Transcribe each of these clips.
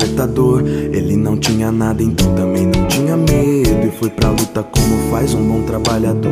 despertador. Ele não tinha nada, então também não tinha medo. E foi pra luta como faz um bom trabalhador.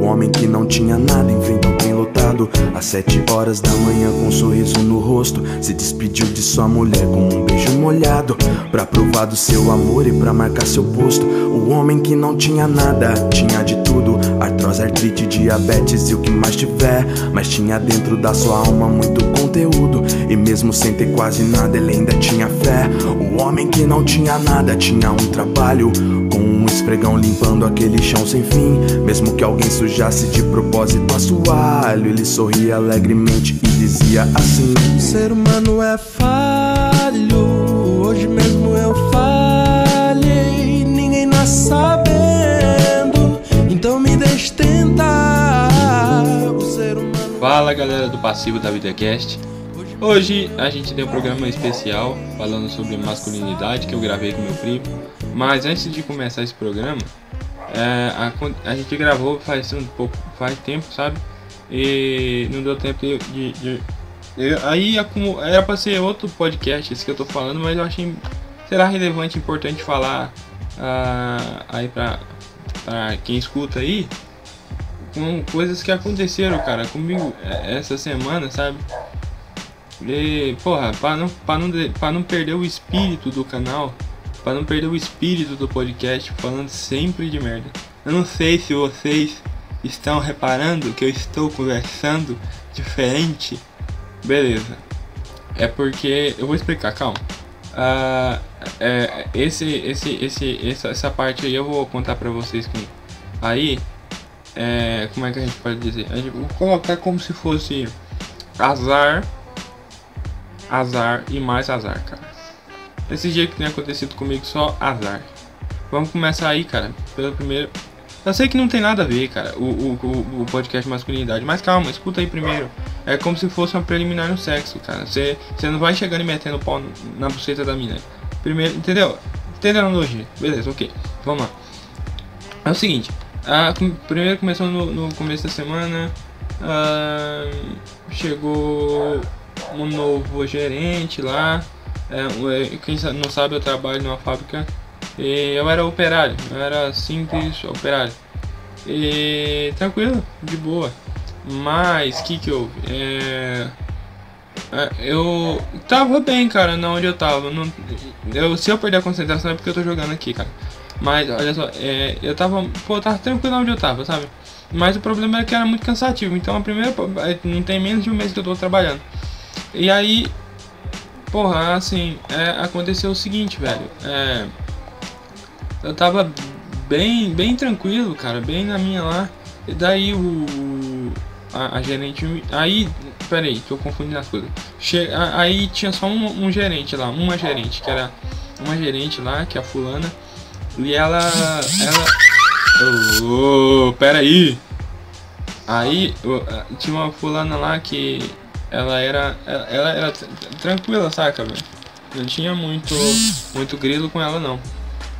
O homem que não tinha nada enfrenta um trem lotado. Às sete horas da manhã, com um sorriso no rosto. Se despediu de sua mulher com um beijo molhado. Pra provar do seu amor e pra marcar seu posto. O homem que não tinha nada, tinha de tudo. Artrose, artrite, diabetes e o que mais tiver. Mas tinha dentro da sua alma muito conteúdo. E mesmo sem ter quase nada, ele ainda tinha fé. O homem que não tinha nada, tinha um trabalho. Com um esfregão limpando aquele chão sem fim. Mesmo que alguém sujasse de propósito assoalho, ele sorria alegremente e dizia assim: O ser humano é falho. Hoje mesmo eu falhei. Sabendo. Então me deixe tentar. Humano. Fala galera do Passivo da VidaCast. Hoje a gente tem um programa especial falando sobre masculinidade que eu gravei com meu primo. Mas antes de começar esse programa, é, a, a, gente gravou faz um pouco, faz tempo, sabe? E não deu tempo de. de, de eu, aí era pra ser outro podcast esse que eu tô falando, mas eu achei será relevante, importante falar uh, aí pra, pra quem escuta aí com coisas que aconteceram, cara, comigo é, essa semana, sabe? E, porra, pra não, pra, não, pra não perder o espírito do canal, pra não perder o espírito do podcast, falando sempre de merda. Eu não sei se vocês estão reparando que eu estou conversando diferente. Beleza. É porque. Eu vou explicar, calma. Uh, é, esse, esse, esse, essa, essa parte aí eu vou contar pra vocês com. Aí é, como é que a gente pode dizer? A gente vou colocar como se fosse azar, azar e mais azar, cara. Esse dia que tem acontecido comigo só azar. Vamos começar aí, cara. Pelo primeiro. Eu sei que não tem nada a ver, cara, o, o, o podcast masculinidade, mas calma, escuta aí primeiro. É como se fosse uma preliminar no sexo, cara. Você não vai chegando e metendo pau na buceta da mina. Primeiro, entendeu? Entendeu a analogia? Beleza, ok. Vamos lá. É o seguinte, ah, primeiro começou no, no, começo da semana. Ah, chegou um novo gerente lá. É, quem não sabe, eu trabalho numa fábrica. E eu era operário, eu era simples operário. E tranquilo, de boa. Mas que que houve? É, é, eu tava bem, cara, na onde eu tava. Não, eu, se eu perder a concentração é porque eu tô jogando aqui, cara. Mas, olha só, é, eu tava, pô, tava tranquilo onde eu tava, sabe? Mas o problema era que era muito cansativo. Então, a primeira, é, não tem menos de um mês que eu tô trabalhando. E aí, porra, assim, é, aconteceu o seguinte, velho. É, eu tava bem, bem tranquilo, cara, bem na minha lá. E daí o. A, a gerente. Aí, peraí, que eu confundi as coisas. Che, aí tinha só um, um gerente lá, uma gerente, que era uma gerente lá, que é a fulana. E ela. Ela. Oh, oh, pera aí! Aí tinha uma fulana lá que ela era. Ela, ela era tranquila, saca, velho? Não tinha muito, muito grilo com ela não.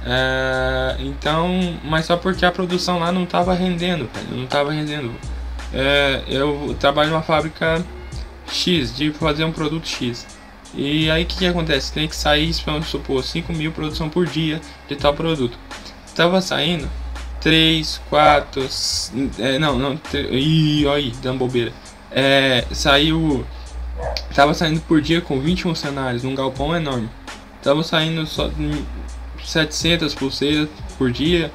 É, então, mas só porque a produção lá não tava rendendo. Não tava rendendo. É, eu trabalho numa fábrica X, de fazer um produto X. E aí o que, que acontece? Tem que sair, vamos supor, 5 mil produção por dia de tal produto. Tava saindo 3, 4, é, não, não, 3, ih, olha aí, dando bobeira. É, saiu, tava saindo por dia com 21 cenários, num galpão enorme. Tava saindo só 700 pulseiras por dia.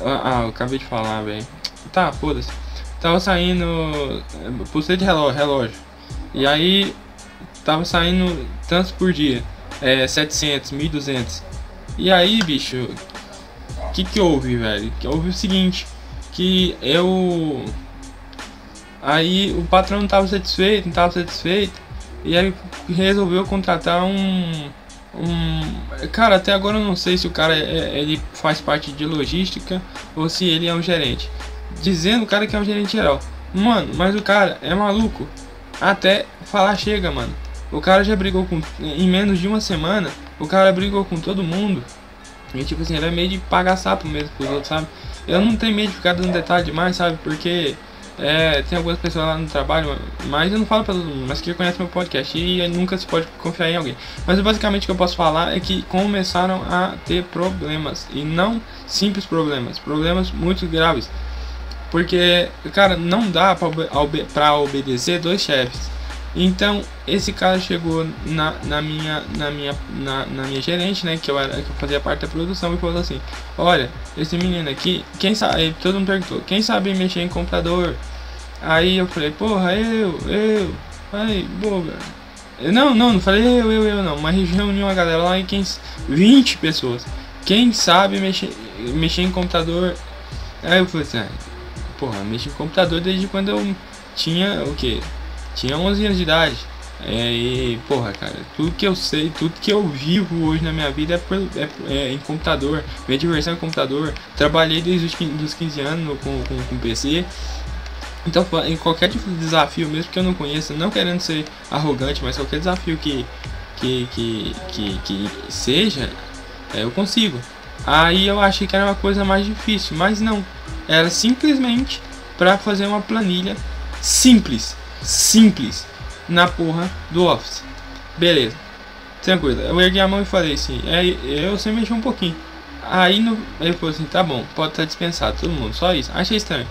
Ah, ah acabei de falar, velho. Tá, foda-se. Tava saindo é, pulseira de relógio, relógio. E aí tava saindo tantos por dia, é, 700, 1200. E aí, bicho, o que que houve, velho? Que houve o seguinte, que eu aí o patrão não tava satisfeito, não tava satisfeito, e aí resolveu contratar um um cara, até agora eu não sei se o cara é, ele faz parte de logística ou se ele é um gerente. Dizendo o cara que é um gerente geral. Mano, mas o cara é maluco. Até falar chega, mano. O cara já brigou com. Em menos de uma semana, o cara brigou com todo mundo. E tipo assim, ele é meio de pagar sapo mesmo pros outros, sabe? Eu não tenho medo de ficar dando detalhe demais, sabe? Porque É, tem algumas pessoas lá no trabalho, mas eu não falo pra todo mundo, mas que conhecem meu podcast e nunca se pode confiar em alguém. Mas basicamente o que eu posso falar é que começaram a ter problemas e não simples problemas, problemas muito graves. Porque, cara, não dá pra, pra obedecer dois chefes. Então, esse cara chegou na, na minha na minha na, na, minha gerente, né, que eu era que eu fazia parte da produção e falou assim: "Olha, esse menino aqui, quem sabe, todo mundo perguntou: "Quem sabe mexer em computador?" Aí eu falei: "Porra, eu, eu". Aí, boba. Não, não, não falei eu, eu, eu não, mas reuniu uma galera lá e quem 20 pessoas. Quem sabe mexer mexer em computador? Aí eu falei assim: ah, "Porra, mexer em computador desde quando eu tinha o quê? Tinha 11 anos de idade. É, e, porra, cara, tudo que eu sei, tudo que eu vivo hoje na minha vida é, por, é, é em computador. Minha diversão é computador. Trabalhei desde os 15 anos com, com, com PC. Então, em qualquer tipo de desafio, mesmo que eu não conheça, não querendo ser arrogante, mas qualquer desafio que, que, que, que, que seja, é, eu consigo. Aí eu achei que era uma coisa mais difícil, mas não. Era simplesmente para fazer uma planilha simples simples na porra do Office. Beleza. Tranquilo. Eu ergui a mão e falei assim, é, eu sei mexer um pouquinho. Aí no, ele falou assim, tá bom, pode estar dispensado, todo mundo, só isso. Achei estranho.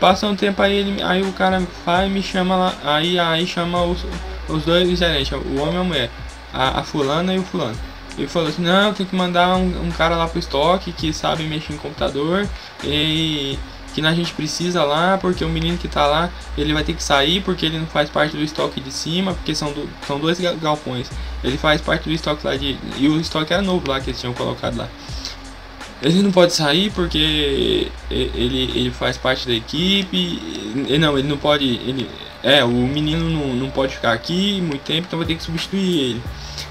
Passa um tempo aí, ele, aí o cara vai me chama lá, aí, aí chama os, os dois gerentes, o homem e a mulher, a, a fulana e o fulano. Ele falou assim, não, tem que mandar um, um cara lá pro estoque que sabe mexer em computador e que a gente precisa lá, porque o menino que tá lá, ele vai ter que sair porque ele não faz parte do estoque de cima, porque são, do, são dois galpões. Ele faz parte do estoque lá de. E o estoque era novo lá que eles tinham colocado lá. Ele não pode sair porque ele, ele faz parte da equipe. Não, ele não pode. Ele, é, o menino não, não pode ficar aqui muito tempo, então vai ter que substituir ele.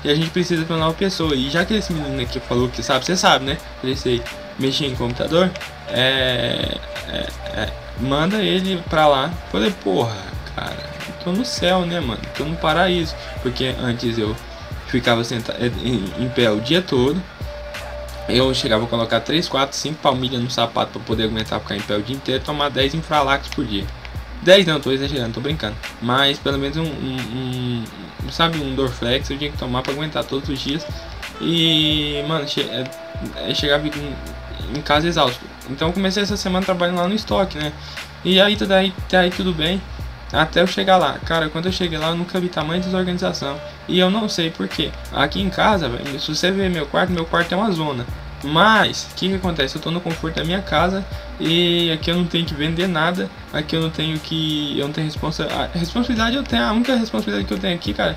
E a gente precisa de uma nova pessoa. E já que esse menino aqui falou que sabe, você sabe, né? Ele sei mexer em computador. É, é, é, manda ele pra lá. Falei, porra, cara, tô no céu, né, mano? Tô no paraíso. Porque antes eu ficava sentado em, em pé o dia todo. Eu chegava a colocar 3, 4, 5 palmilhas no sapato para poder aguentar ficar em pé o dia inteiro tomar 10 infralax por dia. 10 não, tô exagerando, tô brincando. Mas pelo menos um, um, um sabe, um Dorflex eu tinha que tomar para aguentar todos os dias. E, mano, che é, é, chegava em, em casa exausto. Então comecei essa semana trabalhando lá no estoque, né? E aí tudo aí, aí tudo bem. Até eu chegar lá. Cara, quando eu cheguei lá, eu nunca vi tamanho de desorganização. E eu não sei porquê. Aqui em casa, véio, se você ver meu quarto, meu quarto é uma zona. Mas, o que, que acontece? Eu tô no conforto da minha casa e aqui eu não tenho que vender nada. Aqui eu não tenho que. Eu não tenho responsabilidade. A responsabilidade eu tenho. A única responsabilidade que eu tenho aqui, cara,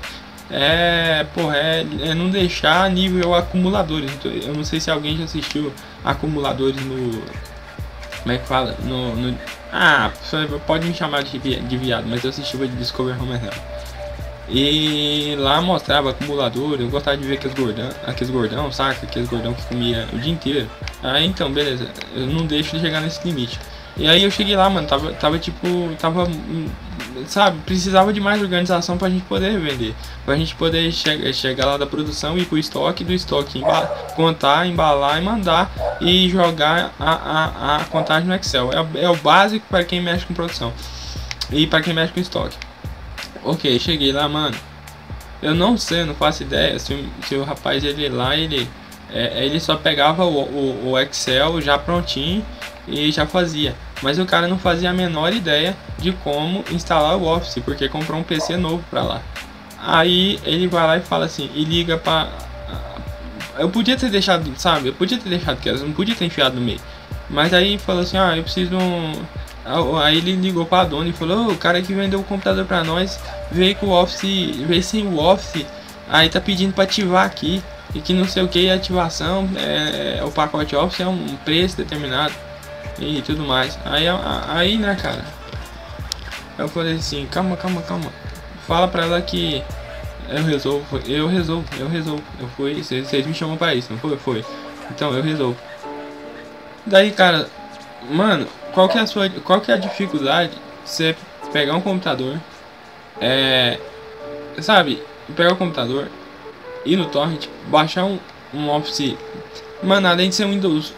é, porra, é, é, não deixar nível acumuladores. Então, eu não sei se alguém já assistiu acumuladores no. Como é que fala? No. no ah, pode me chamar de, de viado, mas eu assisti o Discover Home Health. E lá mostrava acumulador, eu gostava de ver aqueles gordão, aqueles gordão, saca? Aqueles gordão que comia o dia inteiro. Aí então, beleza, eu não deixo de chegar nesse limite. E aí eu cheguei lá, mano, tava, tava tipo, tava sabe, precisava de mais organização para a gente poder vender, para a gente poder che chegar lá da produção e pro estoque, do estoque emba contar, embalar e mandar e jogar a, a, a contagem no Excel. É, é o básico para quem mexe com produção e para quem mexe com estoque. Ok, cheguei lá, mano. Eu não sei, não faço ideia se, se o rapaz ele lá ele é, ele só pegava o, o, o Excel já prontinho e já fazia. Mas o cara não fazia a menor ideia de como instalar o Office, porque comprou um PC novo pra lá. Aí ele vai lá e fala assim, e liga pra. Eu podia ter deixado, sabe? Eu podia ter deixado que eu não podia ter enfiado no meio. Mas aí falou assim, ah, eu preciso um. Aí ele ligou pra dona e falou, oh, o cara que vendeu o computador pra nós veio com o Office, veio sem o Office, aí tá pedindo pra ativar aqui. E que não sei o que, ativação, é, o pacote Office é um preço determinado e tudo mais. Aí, aí, né, cara? Eu falei assim, calma, calma, calma. Fala pra ela que eu resolvo, eu resolvo, eu resolvo. Eu fui, vocês me chamam pra isso, não foi? Foi. Então eu resolvo. Daí, cara, mano, qual que é a sua, qual que é a dificuldade você pegar um computador, é, sabe, pegar o computador, ir no torrent, baixar um, um Office, mano, além de ser um Windows,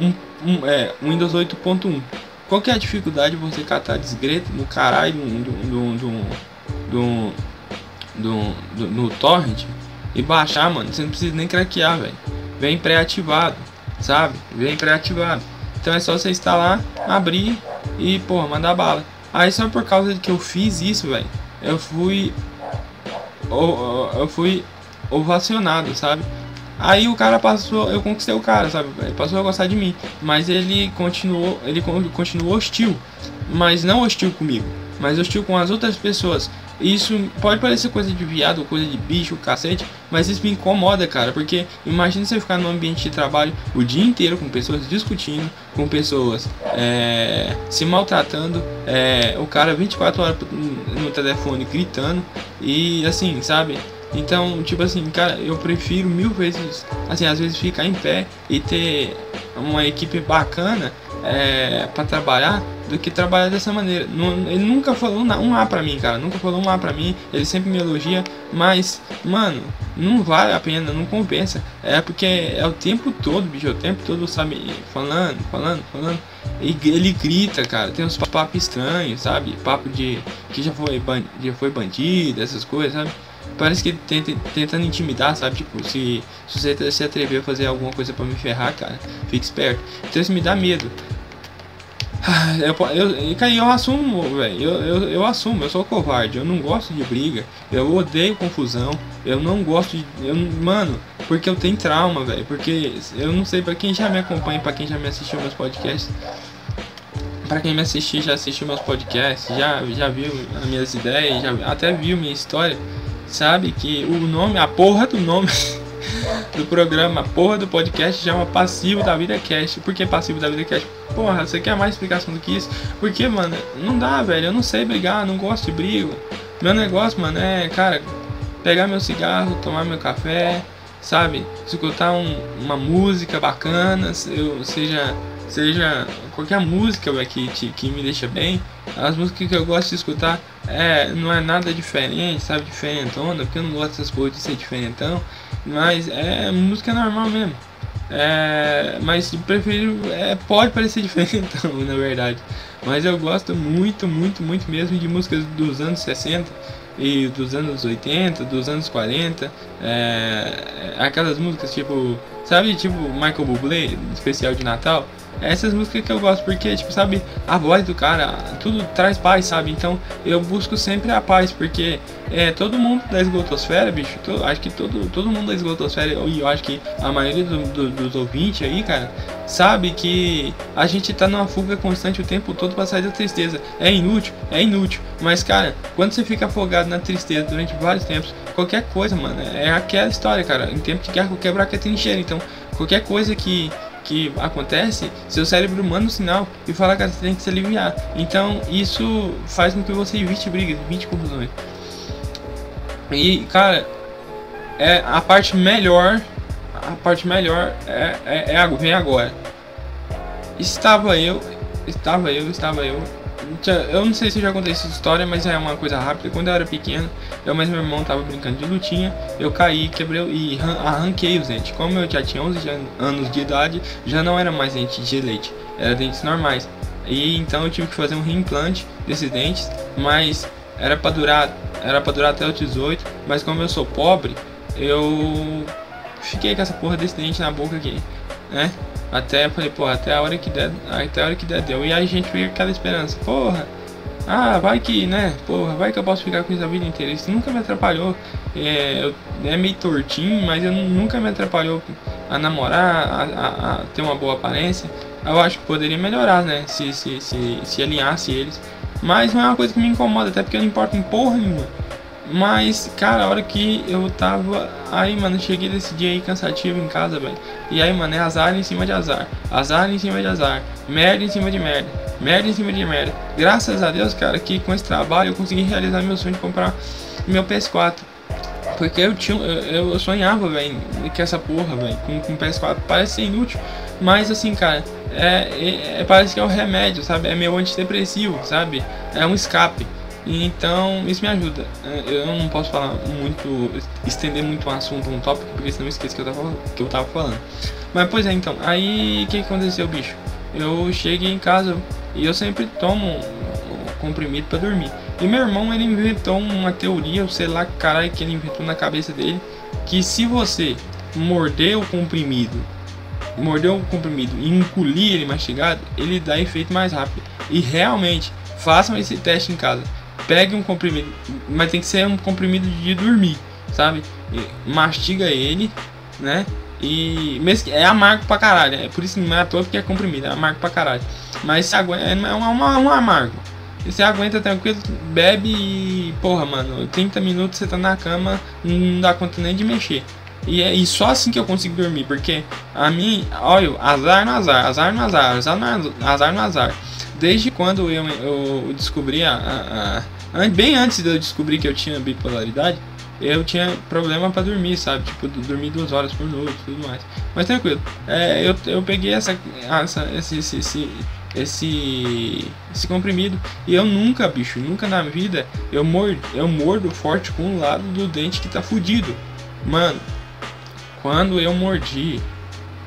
um um, é, Windows 8.1. Qual que é a dificuldade de você catar desgreta no caralho do, do, do, do, no torrent e baixar, mano? Você não precisa nem craquear, velho. Vem pré-ativado, sabe? Vem pré-ativado. Então é só você instalar, abrir e, porra, mandar bala. Aí só por causa de que eu fiz isso, velho, eu fui. Eu, eu fui ovacionado, sabe? Aí o cara passou, eu conquistei o cara, sabe? Ele passou a gostar de mim, mas ele continuou, ele continuou hostil, mas não hostil comigo, mas hostil com as outras pessoas. Isso pode parecer coisa de viado, coisa de bicho, cacete, mas isso me incomoda, cara, porque imagina você ficar num ambiente de trabalho o dia inteiro com pessoas discutindo, com pessoas é, se maltratando, é, o cara 24 horas no telefone gritando e assim, sabe? Então, tipo assim, cara, eu prefiro mil vezes, assim, às vezes ficar em pé e ter uma equipe bacana é, para trabalhar do que trabalhar dessa maneira. Ele nunca falou um A pra mim, cara. Nunca falou um A pra mim. Ele sempre me elogia. Mas, mano, não vale a pena, não compensa. É porque é o tempo todo, bicho. É o tempo todo, sabe? Falando, falando, falando. E ele grita, cara. Tem uns papos estranhos, sabe? Papo de que já foi, já foi bandido, essas coisas, sabe? Parece que tenta, tentando intimidar, sabe? Tipo, se, se você se atrever a fazer alguma coisa para me ferrar, cara, fique esperto. Então isso me dá medo. Ah, eu, eu, cara, eu assumo, velho. Eu, eu, eu assumo, eu sou covarde. Eu não gosto de briga. Eu odeio confusão. Eu não gosto de. Eu, mano, porque eu tenho trauma, velho. Porque eu não sei, pra quem já me acompanha, pra quem já me assistiu meus podcasts. Pra quem me assistiu, já assistiu meus podcasts, já, já viu as minhas ideias, já, até viu minha história sabe que o nome, a porra do nome do programa, a porra do podcast chama Passivo da Vida Cast. Por que Passivo da Vida Cast? Porra, você quer mais explicação do que isso? Porque, mano, não dá, velho. Eu não sei brigar, não gosto de brigo. Meu negócio, mano, é, cara, pegar meu cigarro, tomar meu café, sabe? Escutar um, uma música bacana, eu, seja seja qualquer música que, que me deixa bem. As músicas que eu gosto de escutar é, não é nada diferente, sabe? Diferentona, porque eu não gosto dessas coisas de ser diferentão. Mas é música normal mesmo. É, mas prefiro. É, pode parecer diferentão, na verdade. Mas eu gosto muito, muito, muito mesmo de músicas dos anos 60 e dos anos 80, dos anos 40. É, aquelas músicas tipo. Sabe, tipo Michael Bublé, especial de Natal? Essas músicas que eu gosto, porque, tipo, sabe, a voz do cara, tudo traz paz, sabe? Então eu busco sempre a paz, porque é, todo mundo da esgotosfera, bicho, todo, acho que todo, todo mundo da esgotosfera, e eu acho que a maioria do, do, dos ouvintes aí, cara, sabe que a gente tá numa fuga constante o tempo todo pra sair da tristeza. É inútil, é inútil, mas, cara, quando você fica afogado na tristeza durante vários tempos, qualquer coisa, mano, é aquela história, cara. Em tempo de guerra, qualquer buraco é trincheira, então qualquer coisa que que acontece, seu cérebro manda um sinal e fala que você tem que se aliviar. Então isso faz com que você evite brigas, evite confusões. E cara, é a parte melhor, a parte melhor é, é, é vem agora. Estava eu, estava eu, estava eu eu não sei se eu já contei essa história, mas é uma coisa rápida. Quando eu era pequeno, eu mais meu irmão tava brincando de lutinha, eu caí, quebrei e arranquei os dentes. Como eu já tinha 11 anos de idade, já não era mais dente de leite, era dentes normais. E então eu tive que fazer um reimplante desses dentes, mas era para durar, era para durar até os 18, mas como eu sou pobre, eu fiquei com essa porra desse dente na boca aqui, né? Até falei, pô, até a hora que der, até a hora que der deu. E aí a gente fica com aquela esperança, porra, ah, vai que, né, porra, vai que eu posso ficar com isso a vida inteira. Isso nunca me atrapalhou. É, eu, é meio tortinho, mas eu nunca me atrapalhou a namorar, a, a, a, ter uma boa aparência. Eu acho que poderia melhorar, né, se, se, se, se alinhasse eles. Mas não é uma coisa que me incomoda, até porque eu não importo em porra nenhuma. Mas, cara, a hora que eu tava. Aí, mano, cheguei desse dia aí cansativo em casa, velho. E aí, mano, é azar em cima de azar. Azar em cima de azar. Merda em cima de merda. Merda em cima de merda. Graças a Deus, cara, que com esse trabalho eu consegui realizar meu sonho de comprar meu PS4. Porque eu tinha. Eu, eu sonhava, velho, que essa porra, velho, com, com PS4 parece ser inútil. Mas assim, cara, é, é, é, parece que é o remédio, sabe? É meu antidepressivo, sabe? É um escape. Então, isso me ajuda. É, eu não posso falar muito, estender muito um assunto, um tópico, porque senão eu esqueço que eu tava, que eu tava falando. Mas, pois é, então, aí o que aconteceu, bicho? eu chego em casa e eu sempre tomo comprimido para dormir. E meu irmão ele inventou uma teoria, sei lá, caralho, que ele inventou na cabeça dele, que se você morder o comprimido, morder o comprimido e engolir ele mastigado, ele dá efeito mais rápido. E realmente, façam esse teste em casa. Pegue um comprimido, mas tem que ser um comprimido de dormir, sabe? E mastiga ele, né? E é amargo pra caralho. É por isso que não é à toa porque é comprimido, é amargo pra caralho. Mas se aguenta, é um, um amargo. E você aguenta tranquilo, bebe e. Porra, mano, 30 minutos você tá na cama, não dá conta nem de mexer. E é e só assim que eu consigo dormir, porque a mim, olha, azar no azar, azar no azar, azar no azar, no azar. Desde quando eu, eu descobri a, a, a, Bem antes de eu descobrir que eu tinha bipolaridade, eu tinha problema para dormir, sabe? Tipo, dormir duas horas por noite e tudo mais. Mas tranquilo, é, eu, eu peguei essa, essa, esse, esse, esse esse esse comprimido e eu nunca, bicho, nunca na vida eu mordo, eu mordo forte com o lado do dente que tá fudido. Mano, quando eu mordi,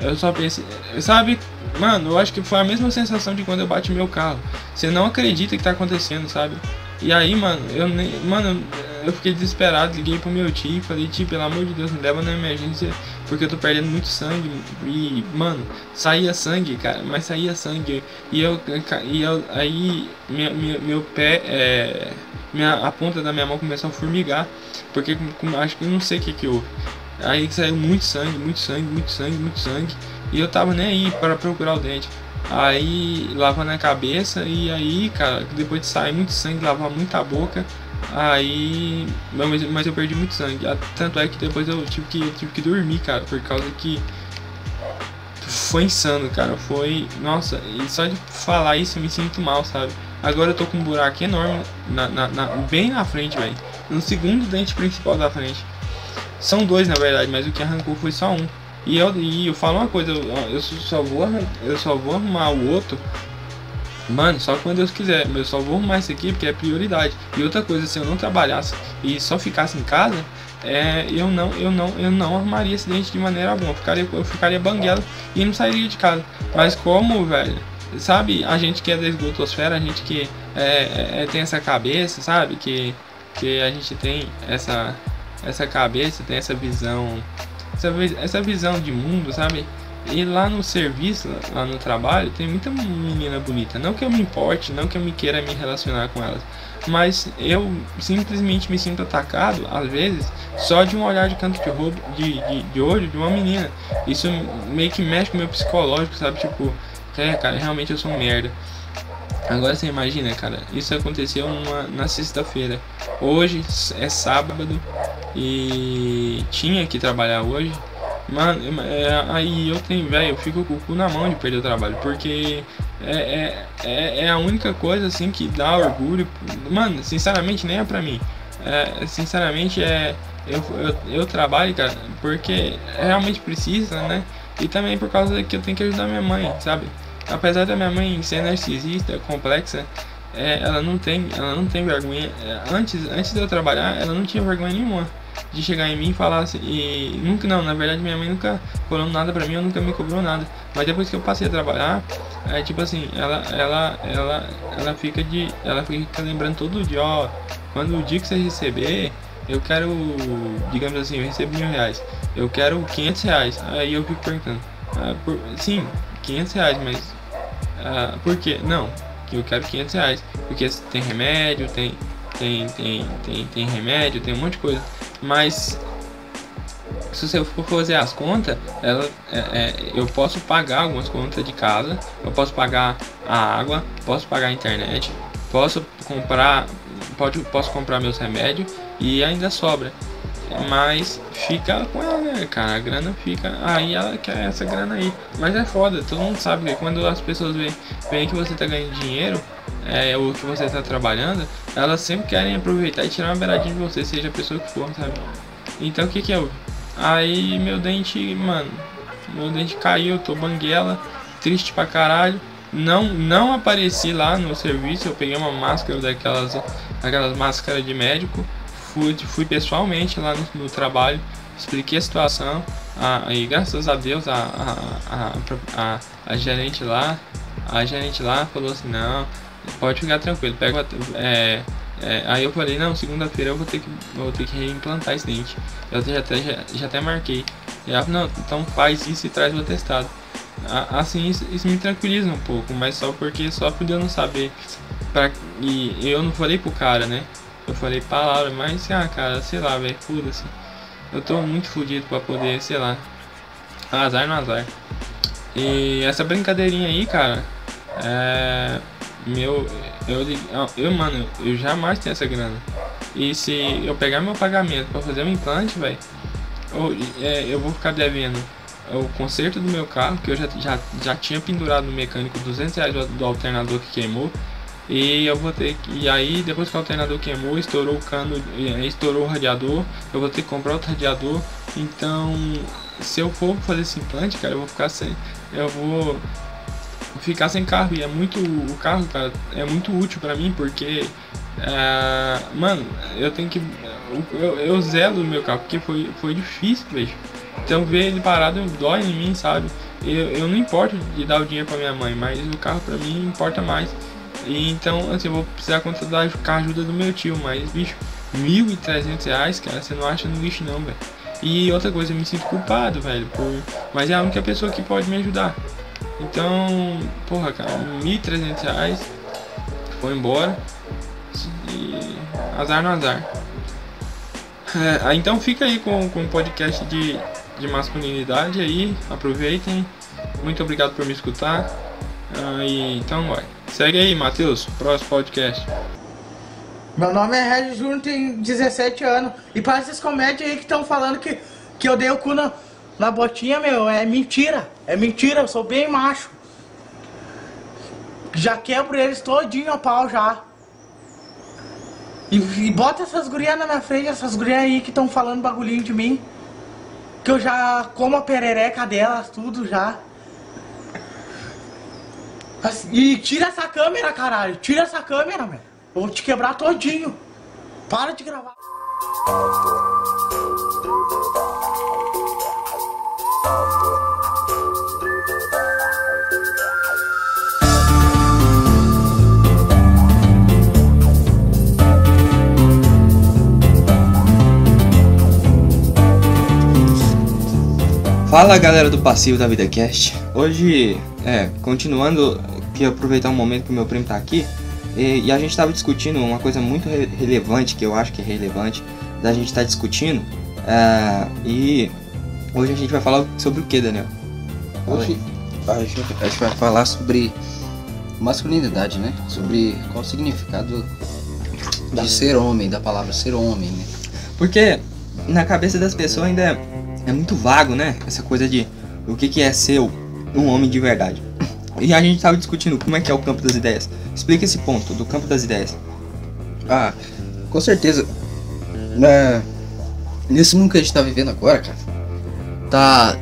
eu só pensei, sabe? Mano, eu acho que foi a mesma sensação de quando eu bati meu carro. Você não acredita que tá acontecendo, sabe? E aí, mano, eu nem, mano, eu fiquei desesperado, liguei pro meu tio, falei, tio, pelo amor de Deus, me leva na emergência, porque eu tô perdendo muito sangue. E, mano, saía sangue, cara, mas saía sangue. E eu, e eu aí, minha, minha, meu pé, é, minha, a ponta da minha mão começou a formigar, porque acho que não sei o que que houve. Aí saiu muito sangue, muito sangue, muito sangue, muito sangue. E eu tava nem aí para procurar o dente. Aí lavando a cabeça e aí, cara, depois de sair muito sangue, lavar muita boca, aí. Mas, mas eu perdi muito sangue. Tanto é que depois eu tive que, tive que dormir, cara, por causa que foi insano, cara. Foi. Nossa, e só de falar isso eu me sinto mal, sabe? Agora eu tô com um buraco enorme na, na, na bem na frente, velho. No segundo dente principal da frente. São dois na verdade, mas o que arrancou foi só um. E eu, e eu falo uma coisa, eu, eu só vou eu só vou arrumar o outro. Mano, só quando Deus quiser. Eu só vou arrumar isso aqui porque é prioridade. E outra coisa, se eu não trabalhasse e só ficasse em casa, é, eu não eu não eu não arrumaria esse dente de maneira alguma. Eu ficaria, eu ficaria banguela e não sairia de casa. Mas como, velho, sabe, a gente que é da esgotosfera, a gente que é, é, é tem essa cabeça, sabe, que, que a gente tem essa essa cabeça, tem essa visão, essa, essa visão de mundo, sabe? E lá no serviço, lá no trabalho, tem muita menina bonita. Não que eu me importe, não que eu me queira me relacionar com elas, mas eu simplesmente me sinto atacado, às vezes, só de um olhar de canto de, roubo, de, de, de olho de uma menina. Isso meio que mexe com o meu psicológico, sabe? Tipo, é, cara, realmente eu sou um merda. Agora você imagina, cara, isso aconteceu na sexta-feira. Hoje é sábado e tinha que trabalhar hoje. Mano, é, aí eu tenho, velho, eu fico com o cu na mão de perder o trabalho, porque é, é, é, é a única coisa assim que dá orgulho. Mano, sinceramente, nem é pra mim. É, sinceramente, é. Eu, eu, eu trabalho, cara, porque realmente precisa, né? E também por causa que eu tenho que ajudar minha mãe, sabe? Apesar da minha mãe ser narcisista, complexa, é, ela não tem, ela não tem vergonha. É, antes, antes de eu trabalhar, ela não tinha vergonha nenhuma de chegar em mim e falar assim, e nunca não, na verdade minha mãe nunca falou nada pra mim, eu nunca me cobrou nada. Mas depois que eu passei a trabalhar, é tipo assim, ela ela ela ela fica de, ela fica lembrando todo dia, ó, quando o dia que você receber, eu quero, digamos assim, eu recebo mil reais, eu quero 500 reais. Aí eu fico perguntando, ah, por, sim, 500 reais, mas uh, por quê? Não, que eu quero 500 reais, porque tem remédio, tem, tem, tem, tem, tem remédio, tem um monte de coisa, mas se você for fazer as contas, ela, é, é, eu posso pagar algumas contas de casa, eu posso pagar a água, posso pagar a internet, posso comprar, pode, posso comprar meus remédios e ainda sobra mas fica com ela, né, cara? A grana fica. Aí ela quer essa grana aí. Mas é foda, todo mundo sabe que quando as pessoas veem, veem que você tá ganhando dinheiro, é, ou que você tá trabalhando, elas sempre querem aproveitar e tirar uma beiradinha de você, seja a pessoa que for, sabe? Então o que que é? Aí meu dente, mano, meu dente caiu, tô banguela, triste pra caralho. Não, não apareci lá no serviço, eu peguei uma máscara daquelas, daquelas máscaras de médico fui, fui pessoalmente lá no, no trabalho, expliquei a situação, a, e graças a Deus a, a, a, a, gerente lá A gerente lá falou assim, não, pode ficar tranquilo, pega é, é, aí eu falei, não, segunda-feira eu vou ter que vou ter que reimplantar esse dente. Eu já até, já, já até marquei. E ela não, então faz isso e traz o atestado. Assim, isso, isso, me tranquiliza um pouco, mas só porque só por eu não saber. Pra, e eu não falei pro cara, né? Eu falei palavra, mas ah, cara, sei lá, velho, foda-se. Eu tô muito fodido pra poder, sei lá. Azar no azar. E essa brincadeirinha aí, cara, é. Meu. Eu, eu, mano, eu jamais tenho essa grana. E se eu pegar meu pagamento pra fazer um implante, velho, eu, é, eu vou ficar devendo o conserto do meu carro, que eu já, já, já tinha pendurado no mecânico 200 reais do, do alternador que queimou. E eu vou ter que. E aí, depois que o alternador queimou, estourou o cano, estourou o radiador, eu vou ter que comprar outro radiador. Então, se eu for fazer esse implante, cara, eu vou ficar sem. Eu vou ficar sem carro. E é muito. O carro, cara, é muito útil para mim porque. É, mano, eu tenho que. Eu, eu zelo o meu carro porque foi, foi difícil, velho. Então ver ele parado dói em mim, sabe? Eu, eu não importo de dar o dinheiro pra minha mãe, mas o carro pra mim importa mais. E então, assim, eu vou precisar contratar com a ajuda do meu tio, mas, bicho, 1.300 reais, cara, você não acha no lixo não, velho. E outra coisa, eu me sinto culpado, velho, por... mas é a única pessoa que pode me ajudar. Então, porra, cara, 1.300 reais, foi embora, e azar no azar. É, então fica aí com, com o podcast de, de masculinidade aí, aproveitem. Muito obrigado por me escutar. E, então vai. Segue aí, Matheus, próximo podcast. Meu nome é Regis Júnior, tenho 17 anos. E para essas comédias aí que estão falando que, que eu dei o cu na, na botinha, meu, é mentira. É mentira, eu sou bem macho. Já quebro eles todinho a pau já. E, e bota essas gurias na minha frente, essas gurias aí que estão falando bagulhinho de mim. Que eu já como a perereca delas, tudo já. E tira essa câmera, caralho. Tira essa câmera, velho. Vou te quebrar todinho. Para de gravar. Fala galera do Passivo da Vida Cast. Hoje, é, continuando, queria aproveitar um momento que o meu primo tá aqui e, e a gente tava discutindo uma coisa muito re relevante, que eu acho que é relevante, da gente estar tá discutindo. É, e hoje a gente vai falar sobre o que, Daniel? Hoje a gente, a gente vai falar sobre masculinidade, né? Sobre qual o significado de ser homem, da palavra ser homem, né? Porque na cabeça das pessoas ainda é é muito vago, né? Essa coisa de o que, que é ser um homem de verdade. E a gente tava discutindo como é que é o campo das ideias. Explica esse ponto do campo das ideias. Ah, com certeza. É, nesse mundo que a gente tá vivendo agora, cara, tá.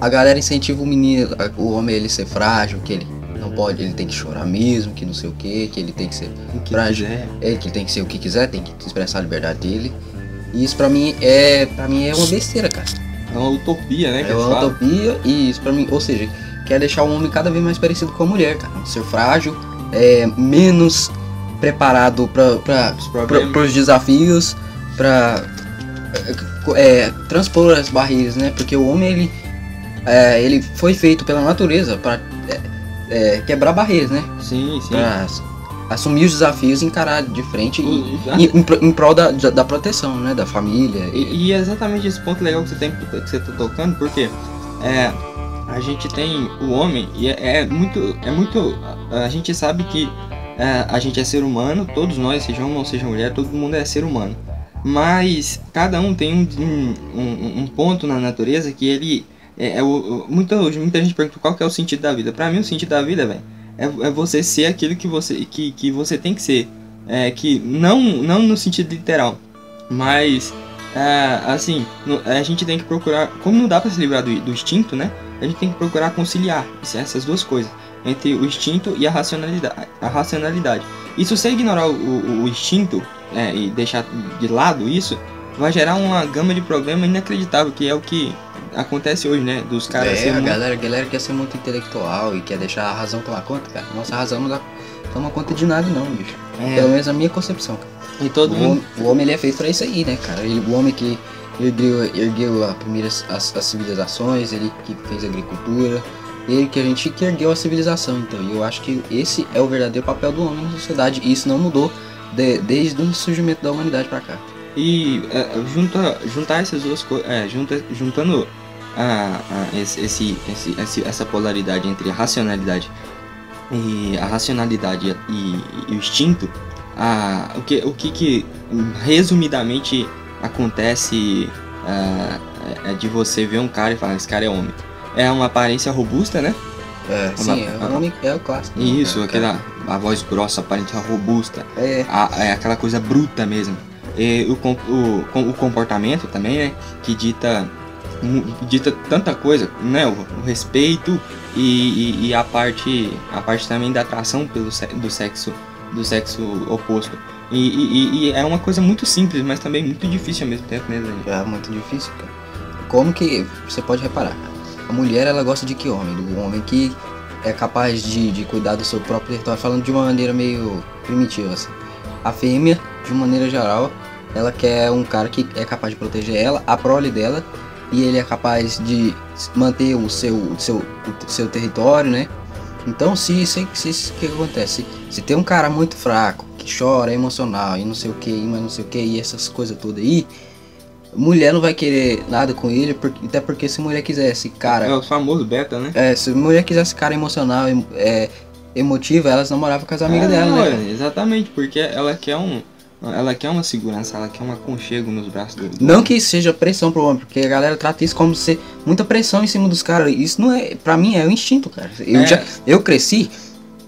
A galera incentiva o menino, o homem ele ser frágil, que ele não pode, ele tem que chorar mesmo, que não sei o que, que ele tem que ser que frágil, quiser. É, que ele tem que ser o que quiser, tem que expressar a liberdade dele. E isso pra mim é. para mim é uma besteira, cara. É uma utopia, né? É uma utopia e isso pra mim, ou seja, quer deixar o homem cada vez mais parecido com a mulher, cara. Ser frágil, é, menos preparado para os desafios, para é, transpor as barreiras, né? Porque o homem ele, é, ele foi feito pela natureza para é, é, quebrar barreiras, né? Sim, sim. Pra assumir os desafios e encarar de frente e, em, em, em, prol da, da proteção, né, da família. E, e, é exatamente esse ponto legal que você tem que você tá tocando, porque é, a gente tem o homem e é, é muito é muito a gente sabe que é, a gente é ser humano, todos nós, seja homem ou seja mulher, todo mundo é ser humano. Mas cada um tem um, um, um ponto na natureza que ele é, é o, muita, muita gente pergunta qual é o sentido da vida. Para mim o sentido da vida, velho é, é você ser aquilo que você, que, que você tem que ser. É, que não, não no sentido literal, mas é, assim, a gente tem que procurar, como não dá para se livrar do, do instinto, né? A gente tem que procurar conciliar essas duas coisas, entre o instinto e a racionalidade. A racionalidade. E se você ignorar o, o, o instinto é, e deixar de lado isso, vai gerar uma gama de problema inacreditável, que é o que acontece hoje, né? Dos caras é, a muito- galera, a galera quer ser muito intelectual e quer deixar a razão tomar conta, cara. Nossa razão não dá, toma conta de nada não, bicho. É. Pelo menos a minha concepção, cara. E todo O mundo. homem, o homem, ele é feito pra isso aí, né, cara? Ele, o homem que ergueu, ergueu a primeira, as, as civilizações, ele que fez agricultura, ele que a gente que ergueu a civilização. Então, eu acho que esse é o verdadeiro papel do homem na sociedade e isso não mudou de- desde o surgimento da humanidade pra cá. E é, junta, juntar essas duas coisas, é, junta, juntando a, a- esse, esse, esse- essa polaridade entre a racionalidade e a racionalidade e, e o instinto, a, o, que, o que, que resumidamente acontece é, é de você ver um cara e falar, esse cara é homem. É uma aparência robusta, né? É, sim, é, homem é o clássico. né, Isso, cara? aquela a voz grossa, aparência robusta. É, a- é aquela coisa bruta mesmo. E o, o, o comportamento também, né? Que dita, dita tanta coisa, né? O, o respeito e, e- e a parte a parte também da atração pelo do sexo do sexo oposto. E, e- e- é uma coisa muito simples, mas também muito difícil ao mesmo tempo, né, é muito difícil, cara. Como que você pode reparar? A mulher ela gosta de que homem? Do homem que é capaz de, de cuidar do seu próprio território, falando de uma maneira meio primitiva. Assim. A fêmea, de maneira geral, ela quer um cara que é capaz de proteger ela, a prole dela, e ele é capaz de manter o seu, o seu, o seu território, né? Então, se se se- se- que acontece? Se tem um cara muito fraco, chora, é emocional e não sei o que, mas não sei o que, e essas coisas todas aí, mulher não vai querer nada com ele, porque, até porque se mulher quisesse cara É o famoso beta, né? é, se mulher quisesse cara emocional, em- é, emotiva, elas namoravam com as amigas É, dela, não, né? Exatamente, porque ela quer um. Ela quer uma segurança, ela quer um aconchego nos braços do Não que isso seja pressão pro homem, porque a galera trata isso como ser muita pressão em cima dos caras. Isso não é, pra mim, é o instinto, cara. Eu É. já, eu cresci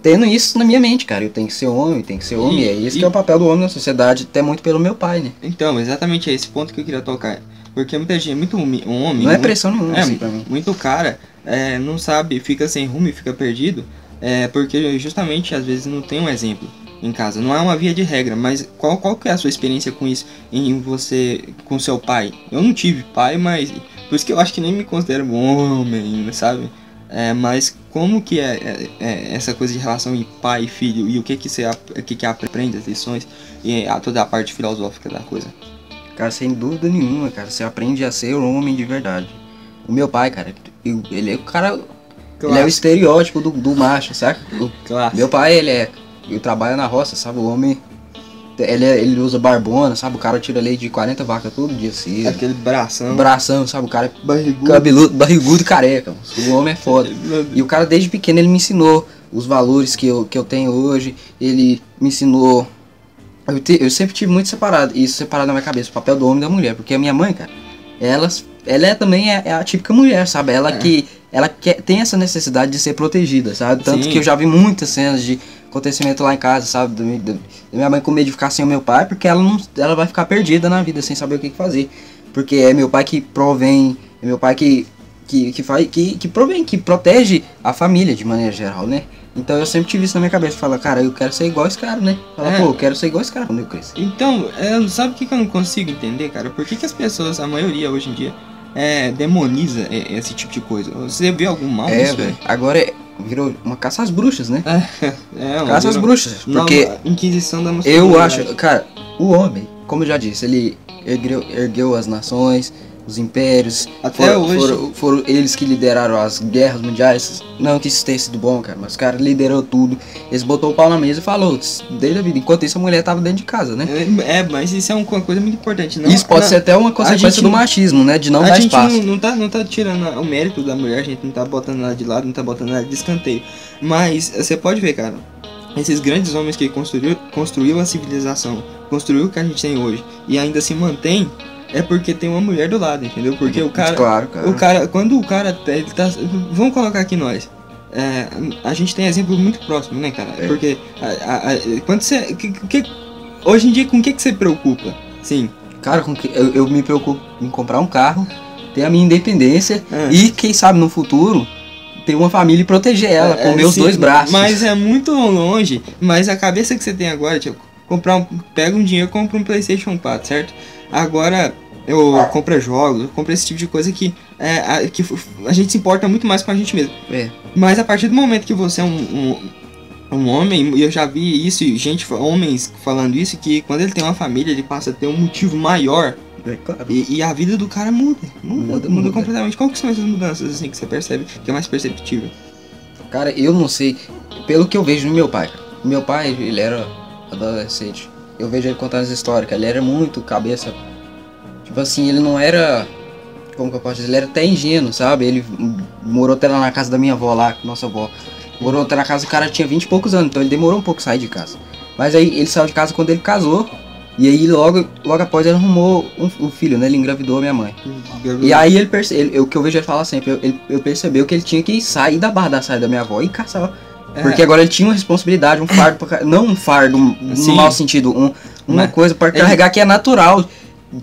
tendo isso na minha mente, cara. Eu tenho que ser homem, tem que ser homem. E- é isso e- que é o papel do homem na sociedade, até muito pelo meu pai, né? Então, exatamente é esse ponto que eu queria tocar. Porque muita gente, muito um homem. Não é pressão nenhuma, é, assim, pra mim. muito cara é, não sabe, fica sem rumo e fica perdido. É, porque justamente às vezes não tem um exemplo em casa. Não é uma via de regra, mas qual, qual que é a sua experiência com isso em você, com seu pai? Eu não tive pai, mas por isso que eu acho que nem me considero um homem sabe? É, mas como que é, é- é essa coisa de relação em pai e filho e o que que você o que que aprende as lições e a, toda a parte filosófica da coisa? Cara, sem dúvida nenhuma, cara. Você aprende a ser um homem de verdade. O meu pai, cara, ele é o cara. Ele é o estereótipo do, do macho, saca? Clássico. Meu pai, ele é. Ele trabalha na roça, sabe? O homem. Ele, ele usa barbona, sabe? O cara tira leite de 40 vacas todo dia cedo. Aquele bração. Bração, sabe? O cara é barrigudo. cabeludo, barrigudo e careca. O homem é foda. E o cara, desde pequeno, ele me ensinou os valores que eu, que eu tenho hoje. Ele me ensinou. Eu, te- eu sempre tive muito separado, isso separado na minha cabeça, o papel do homem e da mulher. Porque a minha mãe, cara, elas, ela é também é, é a típica mulher, sabe? Ela É. que. Ela quer, tem essa necessidade de ser protegida, sabe? Tanto Sim. que eu já vi muitas cenas de acontecimento lá em casa, sabe? Do- do- da minha mãe com medo de ficar sem o meu pai, porque ela não ela vai ficar perdida na vida sem saber o que que fazer. Porque é meu pai que provém, é meu pai que que, que faz que, que provém, que protege a família de maneira geral, né? Então eu sempre tive isso na minha cabeça, falar, cara, eu quero ser igual esse cara, né? Falar, É. pô, eu quero ser igual esse cara quando eu crescer. Então, é, sabe o que que eu não consigo entender, cara? Por que, que as pessoas, a maioria hoje em dia, é, demoniza é, esse tipo de coisa? Você vê algum mal É, nisso, velho. Agora é- virou uma caça às bruxas, né? É, Caça às bruxas. Porque Inquisição da eu acho, cara, o homem, como eu já disse, ele ergueu, ergueu as nações, os impérios. Até foram, hoje. Foram, foram eles que lideraram as guerras mundiais. Não que isso tenha sido bom, cara, mas os caras liderou tudo. Eles botou o pau na mesa e falou, desde a vida. Enquanto isso, a mulher tava dentro de casa, né? É, é, mas isso é uma coisa muito importante. Não, isso pode não- ser até uma consequência gente do machismo, né? De não a dar gente espaço. não, não, tá, não tá tirando o mérito da mulher, a gente não tá botando ela de lado, não tá botando ela de escanteio. Mas você pode ver, cara, esses grandes homens que construiu, construiu a civilização, construiu o que a gente tem hoje e ainda se mantém, é porque tem uma mulher do lado, entendeu? Porque o cara. claro, cara. O cara, quando o cara tá, ele tá. Vamos colocar aqui nós. É, a gente tem exemplo muito próximo, né, cara? É. Porque a, a- a- quando você. que- que- hoje em dia, com o que, que você preocupa? Sim. Cara, com que eu, eu me preocupo em comprar um carro, ter a minha independência É. e, quem sabe, no futuro, ter uma família e proteger ela É, com meus sim, dois braços. Mas é muito longe. Mas a cabeça que você tem agora, tipo, comprar um. Pega um dinheiro e compra um Playstation 4, certo? Agora eu compro jogos, eu compro esse tipo de coisa que, é, a, que a gente se importa muito mais com a gente mesmo. É. Mas a partir do momento que você é um, um, um homem, e eu já vi isso, gente, homens falando isso, que quando ele tem uma família, ele passa a ter um motivo maior. É claro. E, e a vida do cara muda. Muda, Muda, muda, muda. completamente. Qual que são essas mudanças assim que você percebe que é mais perceptível? Cara, eu não sei. Pelo que eu vejo no meu pai. Meu pai, ele era adolescente. Eu vejo ele contando as histórias, ele era muito cabeça. Tipo assim, ele não era. Como que eu posso dizer? Ele era até ingênuo, sabe? Ele morou até lá na casa da minha avó lá, nossa avó. Morou até na casa, o cara tinha 20 e poucos anos, então ele demorou um pouco sair de casa. Mas aí ele saiu de casa quando ele casou. E aí logo, logo após ele arrumou um, um filho, né? Ele engravidou a minha mãe. E aí ele percebeu, o que eu vejo ele falar sempre, ele, ele percebeu que ele tinha que sair da barra da saia da minha avó e caçar. É. Porque agora ele tinha uma responsabilidade, um fardo, pra, não um fardo no Sim. mau sentido, um, uma Mas coisa para ele- carregar que é natural,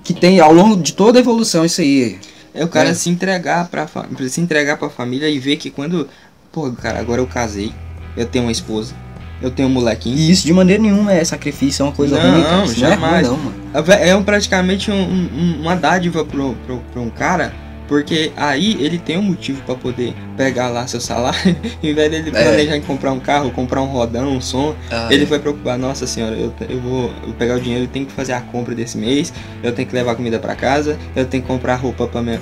que tem ao longo de toda a evolução isso aí. É o cara É. se entregar pra, fa- se entregar pra família e ver que quando. Pô, cara, agora eu casei, eu tenho uma esposa, eu tenho um molequinho. E isso de maneira nenhuma é sacrifício, é uma coisa Não, ruim, cara. Isso não é ruim, jamais. não, mano. É um, praticamente um- um- uma dádiva pro, pro, pro um cara, porque aí ele tem um motivo pra poder pegar lá seu salário, em vez dele É. planejar em comprar um carro, comprar um rodão, um som, Ah, ele vai preocupar, nossa senhora, eu, eu vou eu pegar o dinheiro, eu tenho que fazer a compra desse mês, eu tenho que levar comida pra casa, eu tenho que comprar roupa pra minha.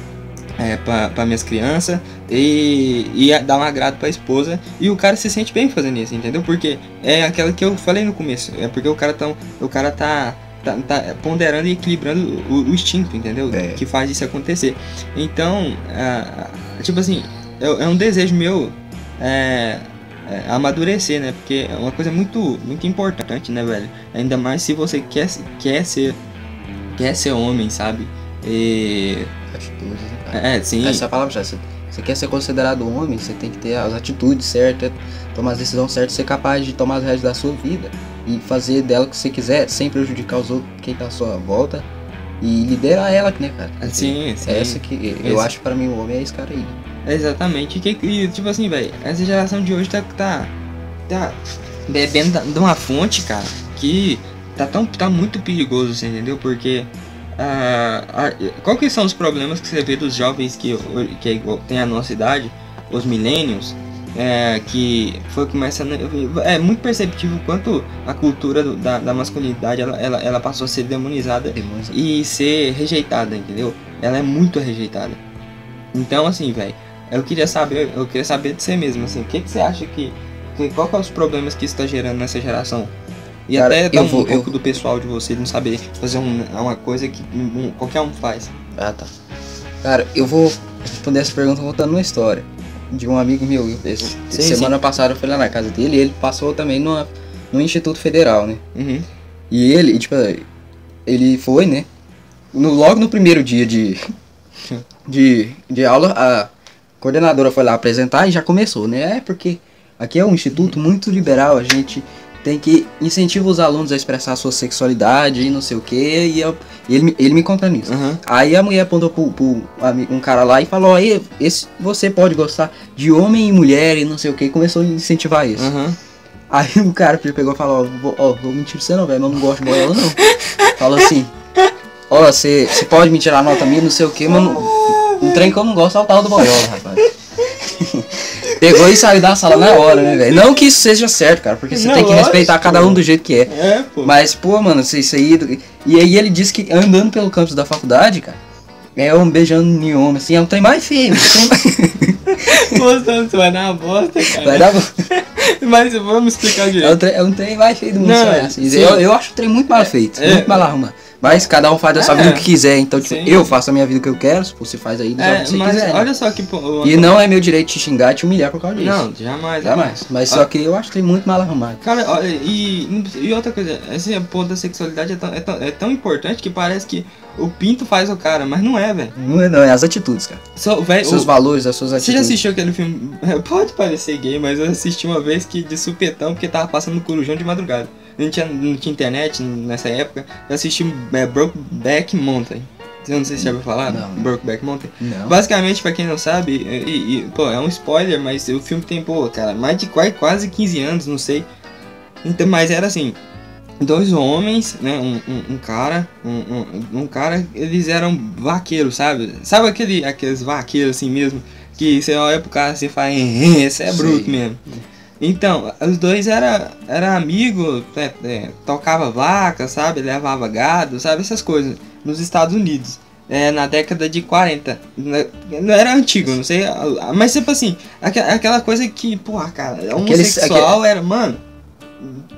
É, pra minhas crianças e, e a- dar um agrado pra esposa e o cara se sente bem fazendo isso, entendeu? Porque é aquela que eu falei no começo, é porque o cara tá, o cara tá, tá, tá ponderando e equilibrando o, o instinto, entendeu? É. Que faz isso acontecer. Então, ah, tipo assim, é, é um desejo meu é, é, amadurecer, né? Porque é uma coisa muito, muito importante, né, velho? Ainda mais se você quer, quer ser quer ser homem, sabe? E, atitudes, né, é, sim. Essa é palavra já. Você, você quer ser considerado homem, você tem que ter as atitudes certas, tomar as decisões certas, ser capaz de tomar as rédeas da sua vida e fazer dela o que você quiser, sem prejudicar os outros, quem tá à sua volta e liderar ela, né, cara? Sim, sim. É essa que eu Esse- acho pra mim o homem é esse cara aí. Exatamente. E, que, e, tipo assim, velho, essa geração de hoje tá, tá, tá bebendo de uma fonte, cara, que tá, tão, tá muito perigoso, você entendeu? Porque. ah, a- qual que são os problemas que você vê dos jovens que, que é tem a nossa idade, os millennials, é, que foi começando. É muito perceptível quanto a cultura do- da, da masculinidade ela, ela, ela passou a ser demonizada e ser rejeitada, entendeu? Ela é muito rejeitada. Então, assim, velho, eu queria saber, eu queria saber de você mesmo, assim, o que, que você acha que, que qual que é os problemas que isso tá gerando nessa geração? E Cara, até dar eu um vou- pouco eu- do pessoal de você não saber fazer um- uma coisa que um- qualquer um faz. Ah, tá. Cara, eu vou responder essa pergunta contando uma história de um amigo meu. Esse- Sim, semana passada eu fui lá na casa dele e ele passou também numa, no Instituto Federal, né? Uhum. E ele, tipo, ele foi, né? No, logo no primeiro dia de, de, de aula, a coordenadora foi lá apresentar e já começou, né? É porque aqui é um instituto muito liberal, a gente tem que incentivar os alunos a expressar a sua sexualidade e não sei o que, e, eu- ele, me- ele me conta nisso. Uhum. Aí a mulher apontou pro, pro um cara lá e falou, aí, esse, você pode gostar de homem e mulher e não sei o que, e começou a incentivar isso. Uhum. Aí o cara pegou e falou, ó, vou, mentir pra você não, velho, mas eu não gosto de boiola não. Falou assim, ó, você você pode me tirar nota minha, não sei o que, mas não- um trem que eu não gosto é o tal do boiola, rapaz. Pegou e saiu da sala na hora, né, velho? Não que isso seja certo, cara, porque você Não, tem que respeitar lógico. cada um do jeito que é. É, pô. Mas, pô, mano, isso isso aí. E aí ele disse que andando pelo campus da faculdade, cara, é um beijando em homem, assim, é um trem mais feio. um trem mais- Mostrando, vai dar uma bosta, cara. Vai dar. Mas vamos explicar É um, direito. trem, é um trem mais feio do mundo. Não, é assim. sim. eu, eu acho o trem muito mal feito, É. muito mal arrumado. Mas cada um faz da sua É. vida o que quiser. Então, tipo, Sim. eu faço a minha vida o que eu quero, se você faz aí do É, que você mas quiser. né? olha só que. pô, E não é meu direito te xingar e te humilhar por causa disso. Não, jamais. jamais. Mas Ah. só que eu acho o trem muito mal arrumado. Cara, olha, e, e outra coisa, esse ponto da sexualidade é tão, é, tão, é tão importante que parece que o pinto faz o cara, mas não é, velho. Não é, não, é as atitudes, cara. Só, velho, Seus o- valores, as suas Você atitudes. já assistiu aquele filme? Pode parecer gay, mas eu assisti uma vez que de supetão, porque tava passando no Corujão de madrugada. Não tinha, não tinha internet nessa época. Eu assisti é, Brokeback Mountain. Eu não sei se já ouviu falar. Não. Brokeback Mountain. Não. Basicamente, pra quem não sabe, e, e, pô, é um spoiler, mas o filme tem, pô, cara, mais de quase, quase 15 anos, não sei. Então, mas era assim, dois homens, né? Um, um, um cara, um, um, um, cara, eles eram vaqueiros, sabe? Sabe aquele, aqueles vaqueiros assim mesmo? Que você olha pro cara e fala, esse é bruto Sim. mesmo. Então, os dois era, era amigo, é, é, tocava vaca, sabe? Levava gado, sabe? Essas coisas. Nos Estados Unidos. É, na década de 40. Não era antigo, não sei. Mas tipo assim, aquela coisa que, porra, cara, homossexual era, mano.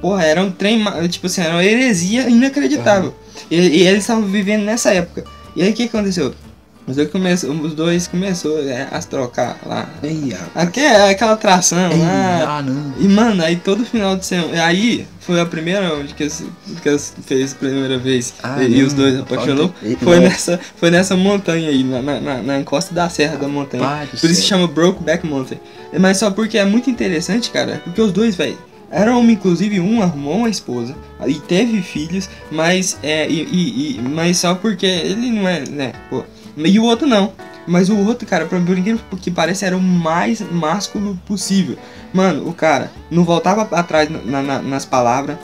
Porra, era um trem, tipo assim, era uma heresia inacreditável. Uhum. E, e eles estavam vivendo nessa época. E aí o que aconteceu? Os dois, começou, os dois começou é, a trocar lá. Ei, aquela, aquela atração Ei, lá. Ah, não. E mano, aí todo final de semana. Aí foi a primeira onde que eles, que eles fez a primeira vez. Ah, e, os dois apaixonou. Foi nessa, foi nessa montanha aí, na, na, na encosta da serra da montanha. Por isso se chama Brokeback Mountain. Mas só porque é muito interessante, cara. Porque os dois, velho era homem, inclusive, um arrumou uma esposa e teve filhos, mas é. E, e, e, mas só porque ele não é, né? Pô. E o outro não. Mas o outro, cara, por incrível que parece, era o mais másculo possível. Mano, o cara não voltava atrás na, na, nas palavras.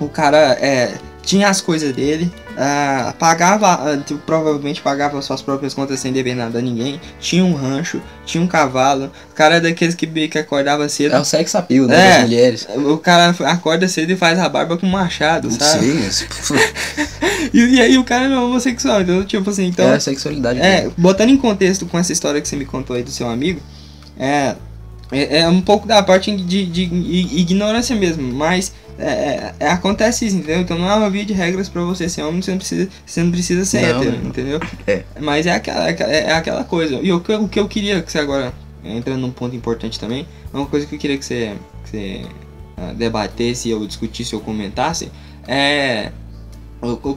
O cara é, tinha as coisas dele, uh, pagava, uh, provavelmente pagava suas próprias contas sem dever nada a ninguém, tinha um rancho, tinha um cavalo, o cara é daqueles que, que acordava cedo. É o sexo appeal, né, é, das mulheres. O cara acorda cedo e faz a barba com machado, sabe? Sim, e, e aí o cara é homossexual, então, tipo assim, então... É a sexualidade. É, dele. botando em contexto com essa história que você me contou aí do seu amigo, é... É, é um pouco da parte de, de, de ignorância mesmo, mas é, é, é, acontece isso, entendeu? Então não é uma via de regras pra você ser homem, você não precisa, você não precisa ser não, hétero, não. entendeu? É. Mas é aquela, é, é aquela coisa. E o que, o que eu queria que você agora, entrando num ponto importante também, é uma coisa que eu queria que você, que você uh, debatesse, ou discutisse ou comentasse, é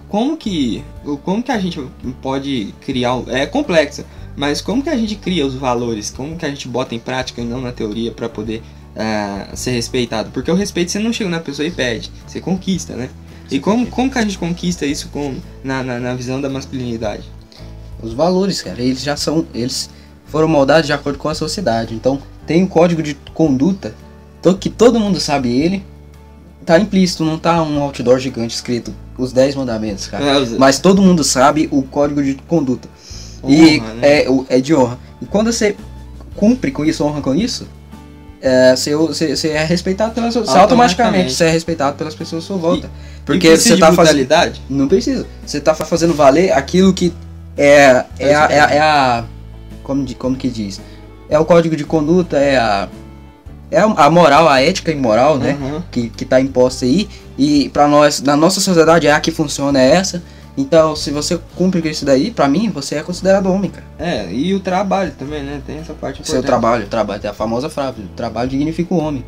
como que como que a gente pode criar é complexo mas como que a gente cria os valores como que a gente bota em prática e não na teoria para poder uh, ser respeitado. Porque o respeito você não chega na pessoa e pede, você conquista, né? E como, como que a gente conquista isso com, na, na, na visão da masculinidade? Os valores, cara, eles já são. Eles foram moldados de acordo com a sociedade. Então tem um código de conduta que todo mundo sabe ele. Tá implícito, não tá um outdoor gigante escrito os 10 mandamentos, cara. É, Mas todo mundo sabe o código de conduta. Honra, e né? é, é de honra. E quando você cumpre com isso, honra com isso, é, você, você, é respeitado pelas automaticamente. automaticamente você é respeitado pelas pessoas à sua volta. E, porque você tá fazendo. Não precisa. Você tá fazendo valer aquilo que é, é, a, é, a, é a. Como, como que diz? É o código de conduta, é a. É a moral, a ética e moral, né? Uhum. Que, que tá imposta aí. E para nós, na nossa sociedade, é a que funciona é essa. Então, se você cumpre com isso daí, pra mim, você é considerado homem, cara. É, e o trabalho também, né? Tem essa parte importante. Seu trabalho, o trabalho, tem a famosa frase, o trabalho dignifica o homem.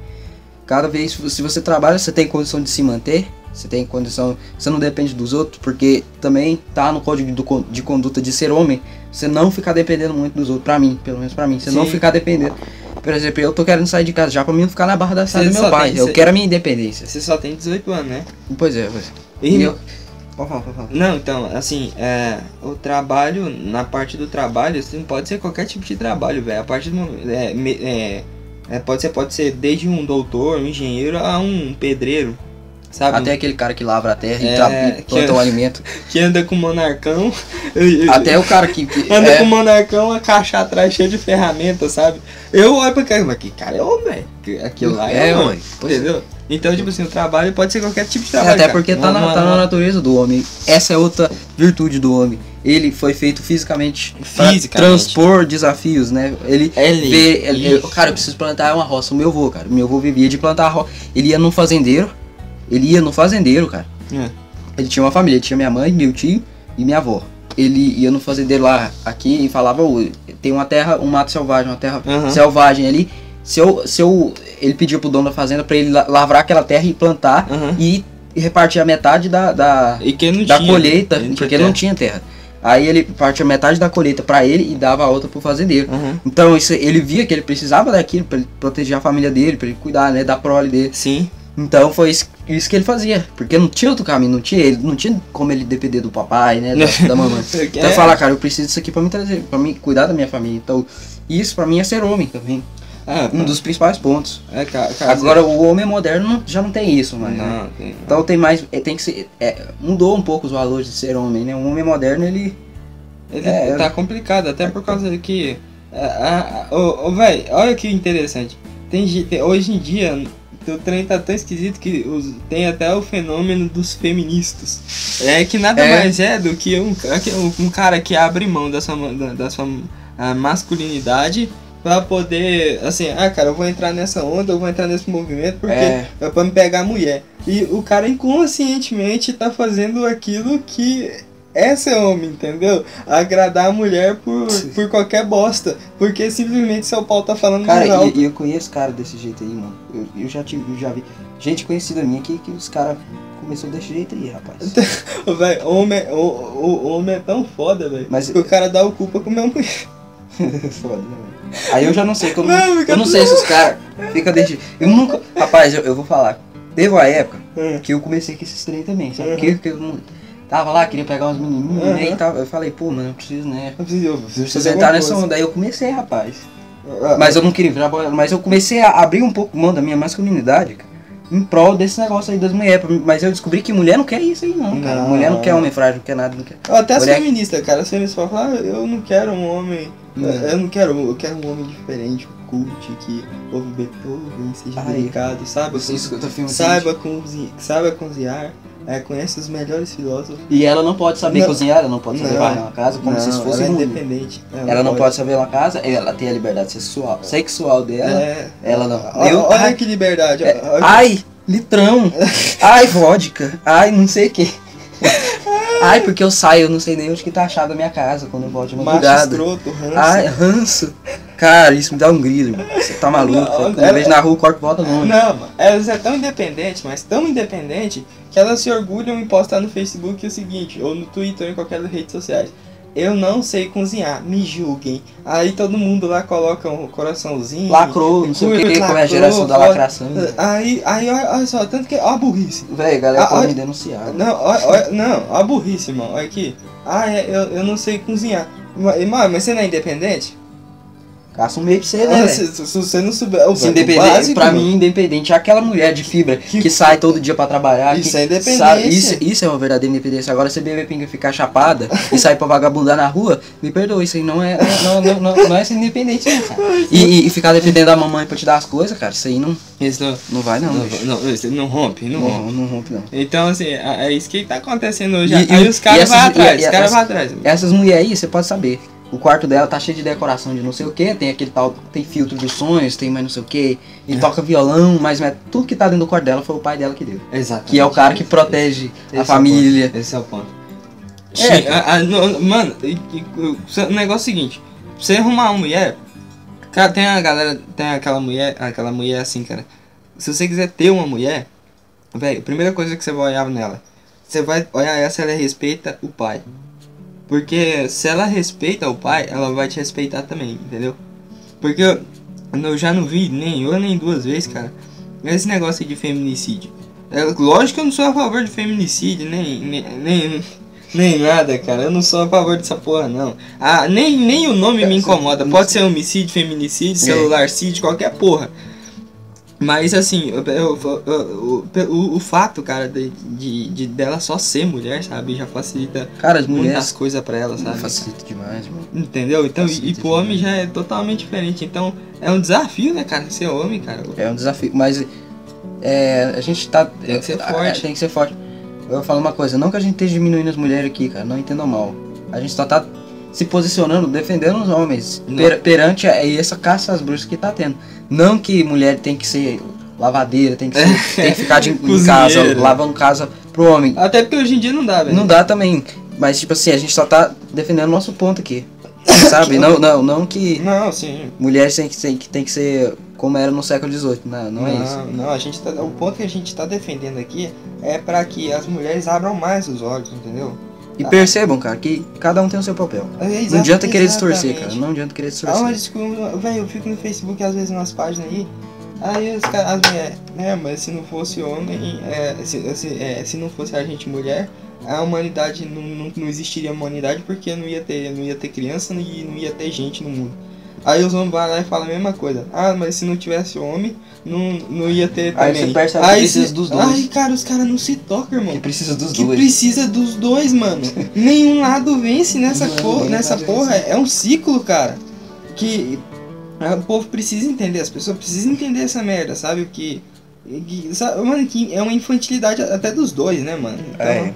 Cada vez, se você trabalha, você tem condição de se manter, você tem condição, você não depende dos outros, porque também tá no código de conduta de ser homem, você não ficar dependendo muito dos outros, pra mim, pelo menos pra mim, você Sim. não ficar dependendo. Por exemplo, eu tô querendo sair de casa já pra mim não ficar na barra da sala do meu pai, tem, eu cê, quero a minha independência. Você só tem 18 anos, né? Pois é, pois é. E, e eu, Pode falar, pode falar. Não, então, assim, é, o trabalho, na parte do trabalho, assim, pode ser qualquer tipo de trabalho, velho. A parte do. É, é, é, pode, ser, pode ser desde um doutor, um engenheiro, a um pedreiro. Sabe? Até aquele cara que lavra a terra é, e planta o alimento. Que anda com monarcão. Até o cara que. que anda é... com monarcão, a caixa atrás cheia de ferramentas, sabe? Eu olho pra cara, mas que cara é homem, Aquilo lá é, é homem. Entendeu? Então, tipo assim, o trabalho pode ser qualquer tipo de trabalho. É, até porque tá, na, tá na natureza do homem. Essa é outra virtude do homem. Ele foi feito fisicamente, fisicamente. transpor desafios, né? Ele, ele vê. Ele, cara, eu preciso plantar uma roça. O meu avô, cara. O meu avô vivia de plantar roça. Ele ia no fazendeiro. Ele ia no fazendeiro, cara. É. Ele tinha uma família. Ele tinha minha mãe, meu tio e minha avó. Ele ia no fazendeiro lá, aqui, e falava: oh, tem uma terra, um mato selvagem, uma terra uhum. selvagem ali se eu, se eu ele pediu pro dono da fazenda para ele lavrar aquela terra e plantar uhum. e repartir a metade da da, da tinha, colheita, né? porque não tinha terra. Aí ele partia metade da colheita para ele e dava a outra pro fazendeiro. Uhum. Então isso, ele via que ele precisava daquilo para proteger a família dele, para ele cuidar, né, da prole dele. Sim. Então foi isso, isso, que ele fazia, porque não tinha outro caminho, não tinha ele, não tinha como ele depender do papai, né, da, da mamãe. Então é. falar, cara, eu preciso disso aqui para me trazer, para me cuidar da minha família. Então, isso para mim é ser homem também. Ah, um dos principais pontos. É, ca- caso- Agora o homem moderno já não tem isso, mano. Não, tem. Então tem mais. é, Tem que ser. é, mudou um pouco os valores de ser homem, né? O homem moderno, ele. Ele É, tá complicado, até por causa que. Ah, ah, Ô, ô, véi, olha que interessante. Tem, tem- hoje em dia, o trem tá tão esquisito que os- tem até o fenômeno dos feministas. É que nada É. mais é do que um, que um cara que abre mão da sua, da, da sua masculinidade pra poder, assim, ah, cara, eu vou entrar nessa onda, eu vou entrar nesse movimento porque É. é pra me pegar a mulher. E o cara inconscientemente tá fazendo aquilo que é ser homem, entendeu? Agradar a mulher por, por qualquer bosta. Porque simplesmente seu pau tá falando Cara, e, e eu conheço cara desse jeito aí, mano. Eu, eu já tive, eu já vi gente conhecida minha que, que os caras começou desse jeito aí, rapaz. Véi, homem, o, o homem é tão foda, velho. Mas- o cara dá o culpa com minha mulher. Foda, né? Aí eu já não sei como. Não, eu não sei se os caras ficam jeito. Eu nunca. Rapaz, eu, eu vou falar. Teve uma época Hum. que eu comecei com esses trem também, sabe? Uhum. Que, que eu não. Tava lá, queria pegar umas menininhas, né? Uhum. E tal. Eu falei, pô, mano, eu preciso, né? Eu preciso, eu preciso Preciso fazer entrar alguma nessa coisa. onda. Aí eu comecei, rapaz. Ah, Mas eu não queria virar mas eu comecei a abrir um pouco mão da minha masculinidade, cara, em prol desse negócio aí das mulheres. Mas eu descobri que mulher não quer isso aí, não, cara. Não. Mulher não quer homem frágil, não quer nada, não quer. Até as Mulher- feministas, cara. As feministas falam, ah, eu não quero um homem. Não. Eu não quero, eu quero um homem diferente, cult, que ouve Beethoven, seja Ai, delicado, sabe? Você escuta filme Saiba, cozi saiba cozinhar, é, conhece os melhores filósofos. E ela não pode saber Não. cozinhar, ela não pode saber varrer uma casa como se Não, fosse ela é independente. Ela não pode saber uma casa, ela tem a liberdade sexual, sexual dela. É. Ela não. Olha, Eu- olha ai, que liberdade. é, ai, litrão. ai, vodka. Ai, não sei o que. Ai, porque eu saio, eu não sei nem onde que tá a chave da minha casa quando eu volto de macho madrugada. escroto, ranço. Ai, ranço. Cara, isso me dá um grilo. Você tá maluco. Não, Quando ela- eu vejo na rua, o corpo volta longe. Não, mano, elas é tão independente, mas tão independente, que elas se orgulham em postar no Facebook o seguinte, ou no Twitter ou em qualquer das redes sociais. Eu não sei cozinhar, me julguem. Aí todo mundo lá coloca um coraçãozinho. Lacrou, não sei o que, como é a geração da lacração. Aí, aí olha, olha só, tanto que. Ó a burrice. A galera Ah, pode me denunciar. Não, olha, olha- não, ó a burrice, irmão. Olha aqui. Ah, é, eu, eu não sei cozinhar. Mas mas você não é independente? Caça um meio pra você, né, Ah, se, se- você não souber. o Se independente, pra mim, independente é aquela mulher de fibra que, Que- sai todo dia pra trabalhar. Isso que é independência. sabe- isso, isso é uma verdadeira independência. Agora, você beber pinga e ficar chapada e sair pra vagabundar na rua, me perdoa, isso aí não é, não, não, não, não é ser independente, não, cara. E, e- ficar dependendo da mamãe pra te dar as coisas, cara, isso aí não, Isso não, não vai, não. não, não, não rompe, não rompe. Não, rompe, não. Então, assim, é é isso que tá acontecendo hoje. E- aí e- os caras vão atrás, os caras vão atrás. Essas mulheres aí, você pode saber. O quarto dela tá cheio de decoração de não sei o que, tem aquele tal, tem filtro dos sonhos, tem mais não sei o que, e toca violão, mas mas tudo que tá dentro do quarto dela foi o pai dela que deu. Exato. Que é o cara que protege Esse é a o família. ponto, Esse é o ponto. É, a- a- no- mano, o negócio é o seguinte: pra você arrumar uma mulher, cara, tem a galera, tem aquela mulher, aquela mulher assim, cara. Se você quiser ter uma mulher, velho, a primeira coisa que você vai olhar nela, você vai olhar ela se ela respeita o pai. Porque se ela respeita o pai, ela vai te respeitar também, entendeu? Porque eu, eu já não vi nem uma nem duas vezes, cara, esse negócio de feminicídio. É, lógico que eu não sou a favor de feminicídio, nem, nem, nem, nem nada, cara. Eu não sou a favor dessa porra, não. Ah, nem, nem o nome me incomoda. Pode ser homicídio, feminicídio, É. celularcídio, qualquer porra. Mas assim, eu- eu- eu- o, o, o fato, cara, de, de, de dela só ser mulher, sabe, já facilita Cara, as muitas coisas pra ela, sabe? facilita demais, mano. Entendeu? Então, e, e Facilita pro homem já é totalmente diferente. Então, é um desafio, né, cara, ser homem, cara. É um desafio, mas é, a gente tá. Tem que ser a- forte. Tem que ser forte. Eu vou falar uma coisa, não que a gente esteja diminuindo as mulheres aqui, cara, não entendam mal. A gente só tá se posicionando, defendendo os homens Não. per- perante a, essa caça às bruxas que tá tendo. Não que mulher tem que ser lavadeira, tem que, ser- tem que ficar de, em casa, lavando casa pro homem. Até porque hoje em dia não dá, velho. Não dá também. Mas tipo assim, a gente só tá defendendo o nosso ponto aqui. Sabe? Não, não, não que Não, sim. mulheres tem que, tem, que- tem que ser como era no século XVIII. Não, não, é isso. Não, a gente tá, o ponto que a gente tá defendendo aqui é pra que as mulheres abram mais os olhos, entendeu? E percebam, cara, que cada um tem o seu papel. É, Não exa- adianta querer distorcer, exatamente. cara. Não adianta querer Ah, distorcer. mas desculpa, velho, eu fico no Facebook às vezes nas páginas aí. Aí os caras, as mulheres, né, mas se não fosse homem, é, se, se, é, se não fosse a gente mulher, a humanidade não, não, não existiria humanidade porque não ia ter, não ia ter criança e não ia ter gente no mundo. Aí os homens vão lá e falam a mesma coisa. Ah, mas se não tivesse homem, não, não ia ter Aí também. você percebe que Aí precisa cê- dos dois. Ai, cara, os caras não se tocam, irmão. Que precisa dos Que dois. precisa dos dois, mano. Nenhum lado vence nessa, Não, cor, nessa porra. vence. É um ciclo, cara. Que o povo precisa entender, as pessoas precisam entender essa merda, sabe? Que, que sabe, mano, que é uma infantilidade até dos dois, né, mano? Então, É.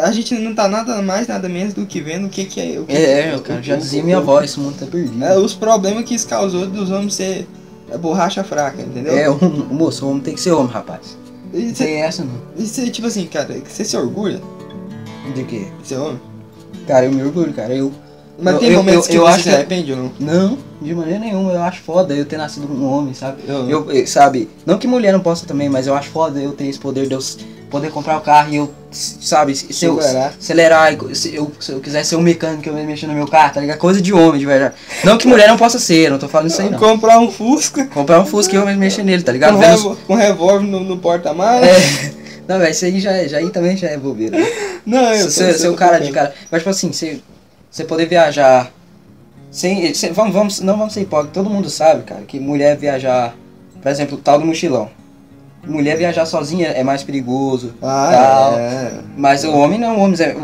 a gente não tá nada mais, nada menos do que vendo o que, que é. O que, É, é, o- cara, já o- dizia minha o- avó, esse mundo tá perdido. é, os problemas que isso causou dos homens ser é, borracha fraca, entendeu? É, o, o moço, o homem tem que ser homem, rapaz. E Não cê- tem essa não. e cê, tipo assim, cara, você se orgulha De quê? de ser homem? Cara, eu me orgulho, cara. Eu. Mas Eu- tem eu- momentos eu- que eu você acho se que- arrepende ou não? Não, de maneira nenhuma. Eu acho foda eu ter nascido um homem, sabe? Eu- Eu, eu- sabe, não que mulher não possa também, mas eu acho foda eu ter esse poder de eu poder comprar o carro e eu, sabe, se eu Acelerar. acelerar, e se eu, se eu quiser ser um mecânico, eu mexer no meu carro, tá ligado? Coisa de homem, de verdade. Não que mulher não possa ser, não tô falando isso aí não. Comprar um Fusca Comprar um Fusca e eu mexer nele, tá ligado? com, Vendo com revólver no, no porta-malas. É. Não, velho, isso aí já, é- já aí também já é bobeira. Não, eu Ser, ser tô cara de cara. Mas tipo assim, você, você poder viajar. Sem, sem- vamos, vamos, não vamos ser hipócritas, todo mundo sabe, cara, que mulher viajar, por exemplo, o tal do mochilão. Mulher viajar sozinha é mais perigoso. Ah, tal. é. Mas o homem não, o homem é,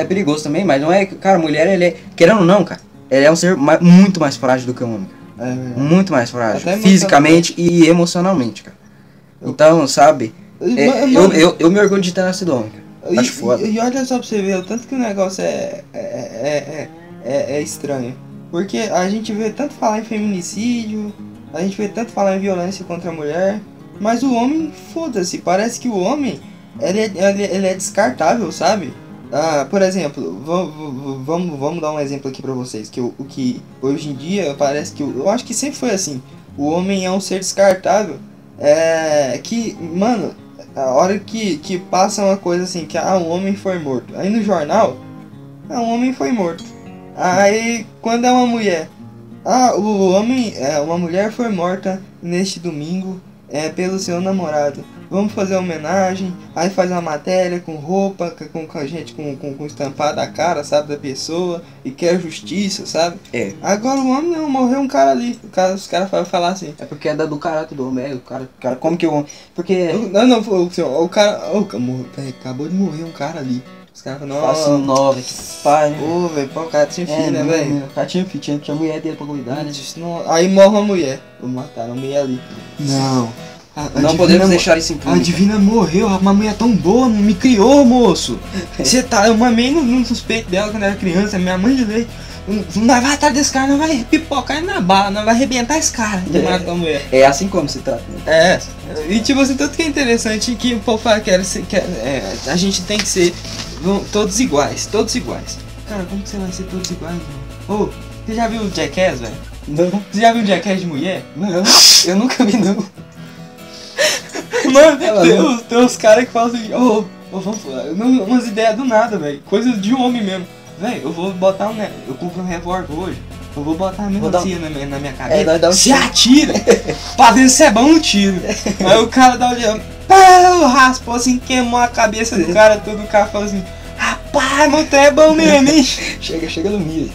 é perigoso também, mas não é. Cara, mulher, ele é. Querendo ou não, cara, ele é um ser ma- muito mais frágil do que o homem. É, Muito mais frágil. Fisicamente e emocionalmente, cara. Então, sabe, é, Mano, eu, eu, eu me orgulho de ter nascido homem, cara. E, Acho foda. e- e olha só pra você ver o tanto que o negócio é, é, é, é, é- é estranho. Porque a gente vê tanto falar em feminicídio, a gente vê tanto falar em violência contra a mulher, mas o homem, foda-se, parece que o homem, ele é, ele, ele é descartável, sabe? Ah, por exemplo, vamos, vamos, dar um exemplo aqui pra vocês, que o, que hoje em dia parece que, o- eu acho que sempre foi assim, o homem é um ser descartável, é, que, mano, a hora que, que passa uma coisa assim, que ah, um homem foi morto. Aí no jornal, ah, um homem foi morto. Aí quando é uma mulher, ah, o homem, é, uma mulher foi morta neste domingo é, pelo seu namorado. Vamos fazer uma homenagem, aí faz uma matéria com roupa, com, com a gente com, com, com estampado a cara, sabe, da pessoa, e quer justiça, sabe? É. Agora o homem não, morreu um cara ali. O cara, os caras falam falar assim. É porque é da, do caráter do homem, é, o cara, o cara, como que o homem. Porque. Não, não, o, o, o cara. O, acabou de morrer um cara ali. Caras falam, Faço nossa. nove, pai, né? Ô, velho, pô, o cara tinha filho, né, não, velho? O cara tinha filho, tinha, tinha mulher dele pra cuidar, né? Não, Aí morre uma mulher. Mataram a mulher ali. Não. A, a Não podemos mo- deixar isso A impune. divina morreu, uma mulher tão boa, me criou, moço. Você tá, eu mamei no, no suspeito dela quando era criança, minha mãe de lei. Nós vai atrás desse cara, nós vai pipocar na bala, nós vai arrebentar esse cara. Que matou a mulher. É assim como se trata, né? É, e tipo assim, tanto que é interessante que o povo fala que, era, que é, a gente tem que ser vão- todos iguais, todos iguais. Cara, como que você vai ser todos iguais, mano? Ô, você já viu o Jackass, velho? Não, Você já viu o Jackass de mulher? não, eu nunca vi, não. Mano, Ela tem, não- uns, tem uns caras que falam assim, ô, ô, vamos não, umas ideias do nada, velho. Coisas de homem mesmo. Velho, eu vou botar um. Eu compro um revólver hoje. Eu vou botar a dar um- melancia na, minha, na minha cabeça. É, um se tiro. atira! pra ver se é bom o tiro. Aí o cara dá olhando. Pá, raspou assim, queimou a cabeça do cara todo. O cara falou assim: Meu trem é bom mesmo, hein? Chega, chega no milho.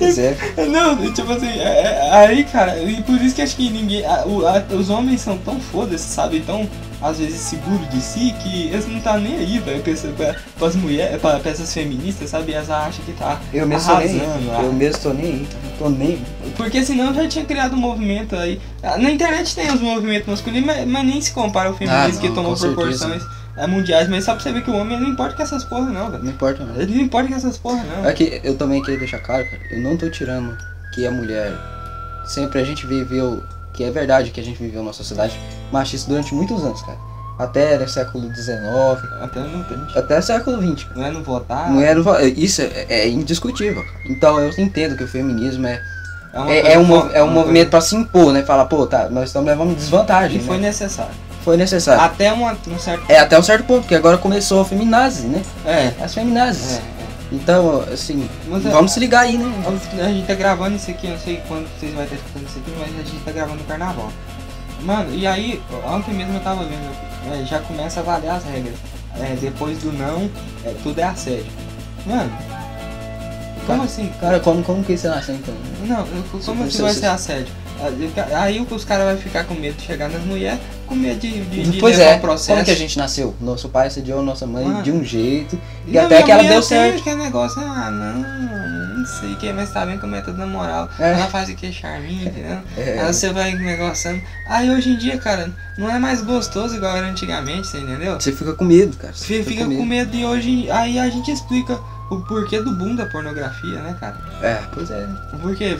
É. Não, tipo assim, é- é- aí, cara, e por isso que acho que ninguém. a- a- os homens são tão foda-se, sabe? Tão, às vezes, seguros de si que eles não tá nem aí, velho, pra, pra, pras mulheres, pra, pra essas feministas, sabe? Elas acham que tá Eu mesmo tô nem arrasando. Eu ah. mesmo tô nem aí, tô- tô nem. Porque senão já tinha criado um movimento aí. Ah, Na internet tem os movimentos masculinos, mas, mas nem se compara ao feminismo Ah, não, que tomou com certeza. É, mundiais. Mas só pra você ver que o homem não importa com essas porra, não, velho. Não importa, não. Ele não importa com essas porra, não. É que eu também queria deixar claro, cara, eu não tô tirando que a mulher. Sempre a gente viveu. Que é verdade que a gente viveu numa sociedade machista durante muitos anos, cara. Até no século XIX, Até não tem. até século XX. Não é não votar. Não va- Isso é, é indiscutível. cara. Então eu entendo que o feminismo é, é, coisa é um, é um movimento pra se impor, né? Falar, pô, tá, nós estamos levando desvantagem. E foi né? necessário. Foi necessário. Até uma, um certo. É até um certo ponto, porque agora começou a feminazi, né? É. As feminazes. é. Então, assim, Mas é- vamos se ligar aí, né? A gente tá gravando isso aqui, eu não sei quando vocês vão estar escutando isso aqui, mas a gente tá gravando no carnaval. Mano, e aí, ontem mesmo eu tava vendo, é, já começa a valer as regras. É, depois do não, é, tudo é assédio. Mano, Como assim? Cara, como, como que você nasceu então? Não, como assim vai ser assédio? Aí os caras vão ficar com medo de chegar nas mulheres, com medo de, de, de Pois é, um processo. como que a gente nasceu? Nosso pai assediou nossa mãe Mano. de um jeito, e Não, até que ela deu certo. aquele negócio, ah, não, não sei o que, mas tá vendo como é tudo na moral. É. Ela faz o que charminho, entendeu? É. Aí você vai negociando. Aí hoje em dia, cara, não é mais gostoso igual era antigamente, você entendeu? Você fica com medo, cara. Você Você fica com medo de hoje. Aí a gente explica o porquê do boom da pornografia, né, cara? É, pois é. Porque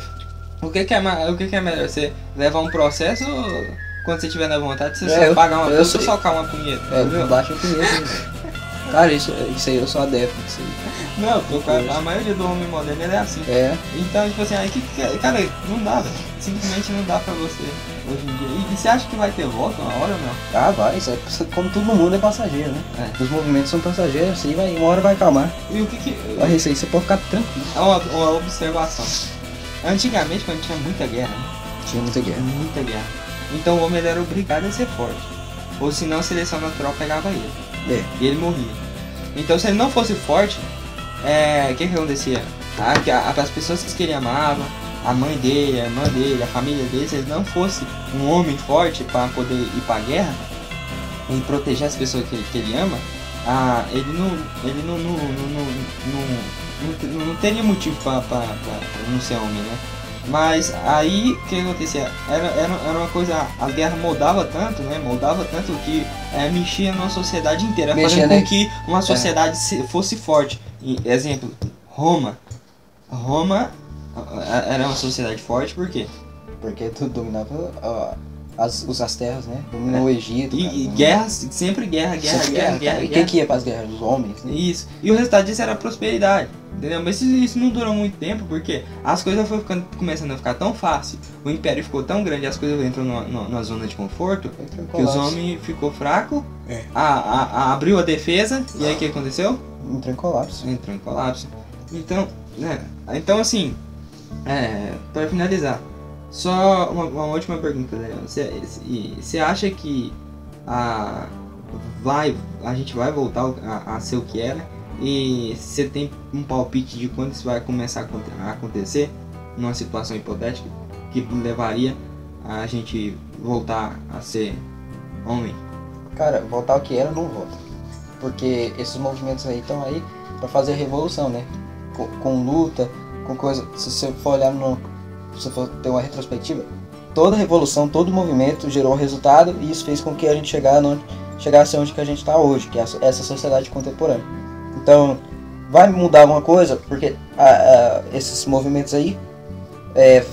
o que, que é, o que, que é melhor? Você levar um processo ou quando você tiver na vontade, você É, só eu- pagar uma eu sei. socar uma punheta? É, entendeu? baixa com medo. né? Cara, isso, isso aí eu sou adepto disso aí. Não, porque a maioria do homem moderno é assim. É, Então, tipo assim, aí que, cara, não dá, velho. Simplesmente não dá pra você hoje em dia. E, e você acha que vai ter volta uma hora ou não? ah, vai, isso é, como todo mundo é passageiro, né? É. Os movimentos são passageiros, assim, vai, uma hora vai acalmar. E o que que. Mas isso aí você pode ficar tranquilo. É uma, uma observação. Antigamente, quando tinha muita guerra, né? Tinha muita guerra. muita guerra. Então o homem era obrigado a ser forte. Ou senão a seleção natural pegava ele. É. E ele morria. Então se ele não fosse forte, é, o que que acontecia? Ah, que a- as pessoas que ele amava, a mãe dele, a irmã dele, a família dele, se ele não fosse um homem forte para poder ir para a guerra e proteger as pessoas que, que ele ama, ah, ele não, ele não, não, não, não, não, não- não teria motivo para não ser homem, né? Mas aí o que acontecia? Era, era, era uma coisa, a guerra moldava tanto, né? Moldava tanto que é, mexia na sociedade inteira, Mexia, fazendo né? com que uma sociedade se- fosse forte. E, exemplo, Roma. Roma ah, era uma sociedade forte, por quê? Porque tu dominava ó, as, os as terras, né? Dominou o Egito. cara, É. E, e dominou- guerras, sempre guerra, guerra, Sempre guerra, cara. guerra, E guerra. quem que ia pras guerras? Os homens, né? Isso. E o resultado disso era a prosperidade. Entendeu? Mas isso, isso não durou muito tempo porque as coisas foram ficando, começando a ficar tão fácil, o império ficou tão grande, as coisas entram numa, numa- numa zona de conforto, que os homens ficou fraco, É. a, a- a- abriu a defesa, e aí o que aconteceu? Entrou em colapso. Entrou em colapso. Então, né? Então assim, é, para finalizar, só uma, uma última pergunta, Daniel. Você você acha que a, vai, a gente vai voltar a, a ser o que era? E você tem um palpite de quando isso vai começar a aconte- a acontecer? Numa situação hipotética que levaria a gente voltar a ser homem? Cara, voltar ao que era não volta. Porque esses movimentos aí estão aí pra fazer revolução, né? Com, com luta, com coisa. Se você for olhar no. Se você for ter uma retrospectiva, toda revolução, todo movimento gerou um resultado e isso fez com que a gente chegasse onde que a gente está hoje, que é essa- sociedade contemporânea. Então, vai mudar alguma coisa, porque ah, ah, esses movimentos aí é,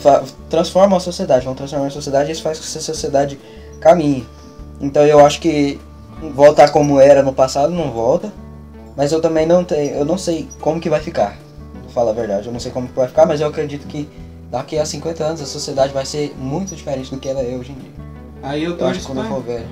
transformam a sociedade, vão transformar a sociedade e isso faz com que essa sociedade caminhe. Então eu acho que voltar como era no passado não volta, mas eu também não tenho, eu não sei como que vai ficar. Falar a verdade, eu não sei como que vai ficar, mas eu acredito que daqui a 50 anos a sociedade vai ser muito diferente do que ela é hoje em dia. Aí eu Eu acho torço quando eu pra- for velho.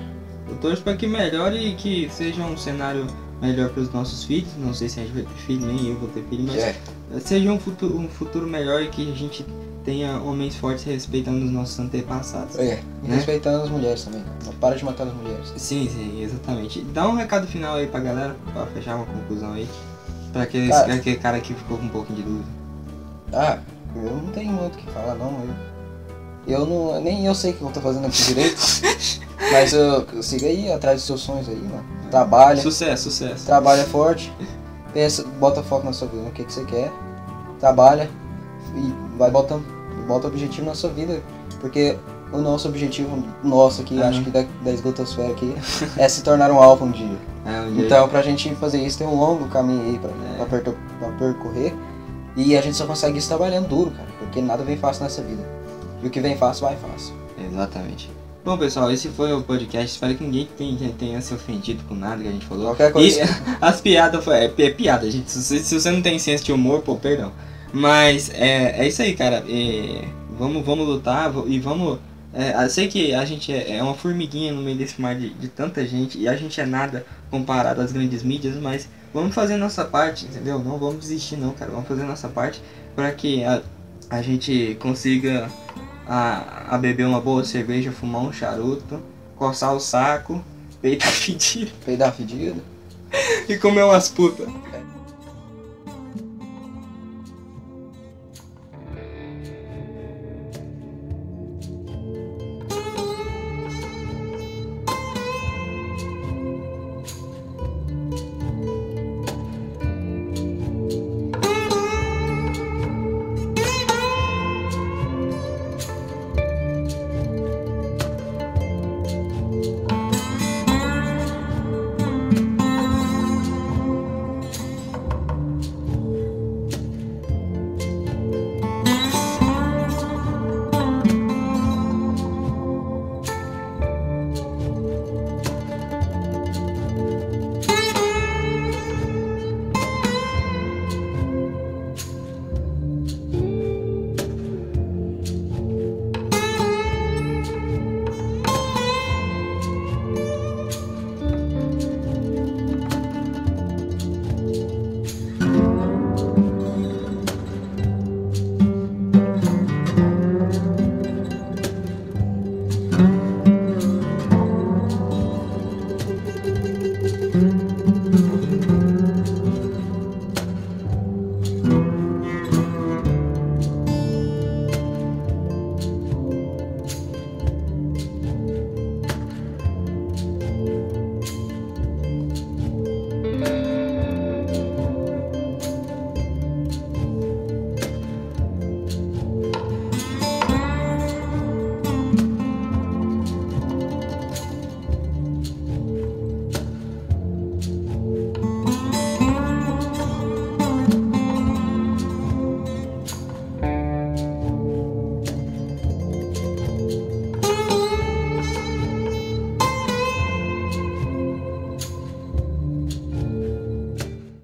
Eu torço para que melhore e que seja um cenário melhor para os nossos filhos. Não sei se a gente vai ter filho, nem eu vou ter filho, mas É, seja um futuro, um futuro melhor e que a gente tenha homens fortes respeitando os nossos antepassados. é. E Né? respeitando as mulheres também. Não para de matar as mulheres. Sim, sim, exatamente. Dá um recado final aí pra galera, pra fechar uma conclusão aí. Pra aquele Cara. aquele cara que ficou com um pouco de dúvida. Ah, eu não tenho muito o que falar não, eu, eu não. Nem eu sei o que eu tô fazendo aqui direito. mas eu, eu siga aí atrás dos seus sonhos aí, mano. Trabalha. Sucesso, sucesso. Trabalha forte, pensa, bota foco na sua vida, no que, que você quer, trabalha e vai botando, bota objetivo na sua vida, porque o nosso objetivo, nosso aqui, Uhum. acho que da, da esgotosfera aqui, é se tornar um alfa um dia. É, um dia- Então, pra gente fazer isso, tem um longo caminho aí pra, É. pra, pra percorrer, e a gente só consegue isso trabalhando duro, cara, porque nada vem fácil nessa vida. E o que vem fácil, vai fácil. Exatamente. Bom, pessoal, esse foi o podcast. Espero que ninguém tenha, tenha se ofendido com nada que a gente falou. Qualquer coisa. E as piadas foi. É, é piada, gente. Se, você- se você não tem senso de humor, pô, perdão. Mas é, é isso aí, cara. É, vamos, vamos lutar e vamos. é, eu sei que a gente é, é uma formiguinha no meio desse mar de, de tanta gente e a gente é nada comparado às grandes mídias, mas vamos fazer nossa parte, entendeu? Não vamos desistir, não, cara. Vamos fazer nossa parte para que a, a gente consiga a, a beber uma boa cerveja, fumar um charuto, coçar o saco, peitar fedido Peidar fedido. e comer umas putas.